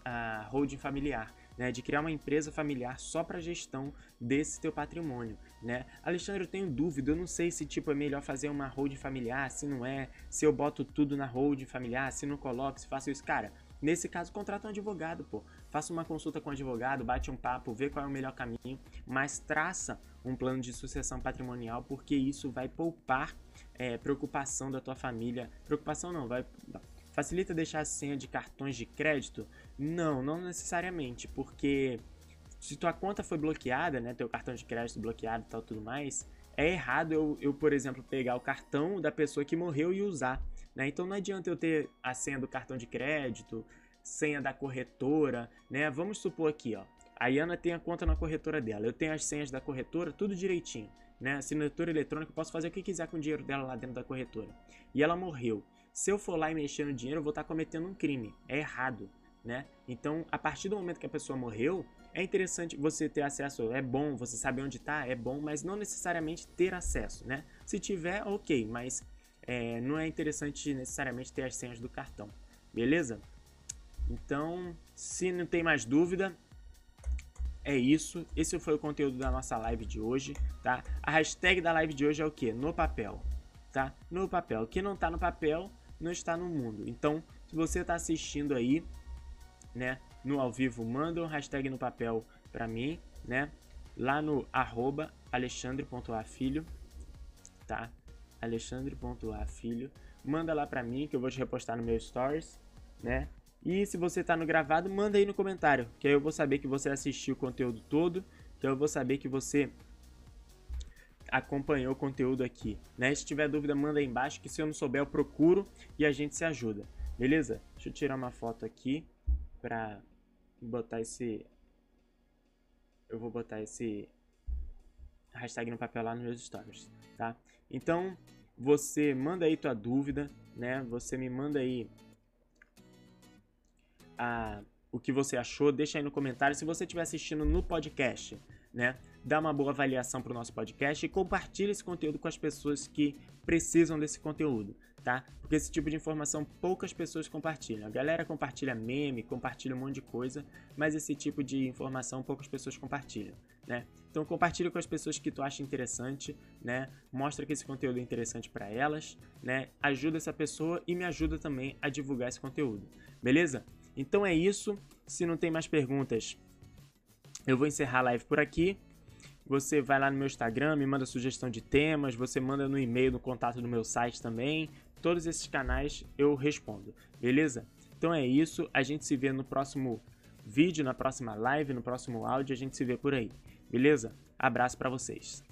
a holding familiar né, de criar uma empresa familiar só para gestão desse teu patrimônio, né? Alexandre, eu tenho dúvida, eu não sei se tipo é melhor fazer uma holding familiar, se não é, se eu boto tudo na holding familiar, se não coloco, se faço isso, cara. Nesse caso, contrata um advogado, pô. Faça uma consulta com um advogado, bate um papo, vê qual é o melhor caminho, mas traça um plano de sucessão patrimonial, porque isso vai poupar é, preocupação da tua família. Preocupação não, vai Facilita deixar a senha de cartões de crédito? Não, não necessariamente, porque se tua conta foi bloqueada, né, teu cartão de crédito bloqueado e tal tudo mais, é errado eu, eu, por exemplo, pegar o cartão da pessoa que morreu e usar, né? Então não adianta eu ter a senha do cartão de crédito, senha da corretora, né? Vamos supor aqui, ó, a Iana tem a conta na corretora dela, eu tenho as senhas da corretora, tudo direitinho, né? Assinatura eletrônica, eu posso fazer o que quiser com o dinheiro dela lá dentro da corretora. E ela morreu se eu for lá e mexer no dinheiro, eu vou estar cometendo um crime. É errado, né? Então, a partir do momento que a pessoa morreu, é interessante você ter acesso. É bom, você saber onde está, é bom, mas não necessariamente ter acesso, né? Se tiver, ok, mas é, não é interessante necessariamente ter as senhas do cartão, beleza? Então, se não tem mais dúvida, é isso. Esse foi o conteúdo da nossa live de hoje, tá? A hashtag da live de hoje é o que? No papel, tá? No papel. O que não tá no papel não está no mundo. Então, se você está assistindo aí, né, no ao vivo, manda um hashtag no papel para mim, né? Lá no arroba alexandre.afilho, tá? alexandre.afilho. Manda lá para mim que eu vou te repostar no meu stories, né? E se você tá no gravado, manda aí no comentário, que aí eu vou saber que você assistiu o conteúdo todo, que eu vou saber que você acompanhou o conteúdo aqui. Né? Se tiver dúvida, manda aí embaixo, que se eu não souber, eu procuro e a gente se ajuda. Beleza? Deixa eu tirar uma foto aqui pra botar esse... Eu vou botar esse... hashtag no papel lá nos meus stories, tá? Então, você manda aí tua dúvida, né? Você me manda aí a, o que você achou, deixa aí no comentário. Se você estiver assistindo no podcast, né? Dá uma boa avaliação para o nosso podcast e compartilhe esse conteúdo com as pessoas que precisam desse conteúdo, tá? Porque esse tipo de informação poucas pessoas compartilham. A galera compartilha meme, compartilha um monte de coisa, mas esse tipo de informação poucas pessoas compartilham, né? Então compartilha com as pessoas que tu acha interessante, né? Mostra que esse conteúdo é interessante para elas, né? Ajuda essa pessoa e me ajuda também a divulgar esse conteúdo. Beleza? Então é isso. Se não tem mais perguntas, eu vou encerrar a live por aqui. Você vai lá no meu Instagram, me manda sugestão de temas, você manda no e-mail, no contato do meu site também. Todos esses canais eu respondo, beleza? Então é isso, a gente se vê no próximo vídeo, na próxima live, no próximo áudio, a gente se vê por aí, beleza? Abraço para vocês.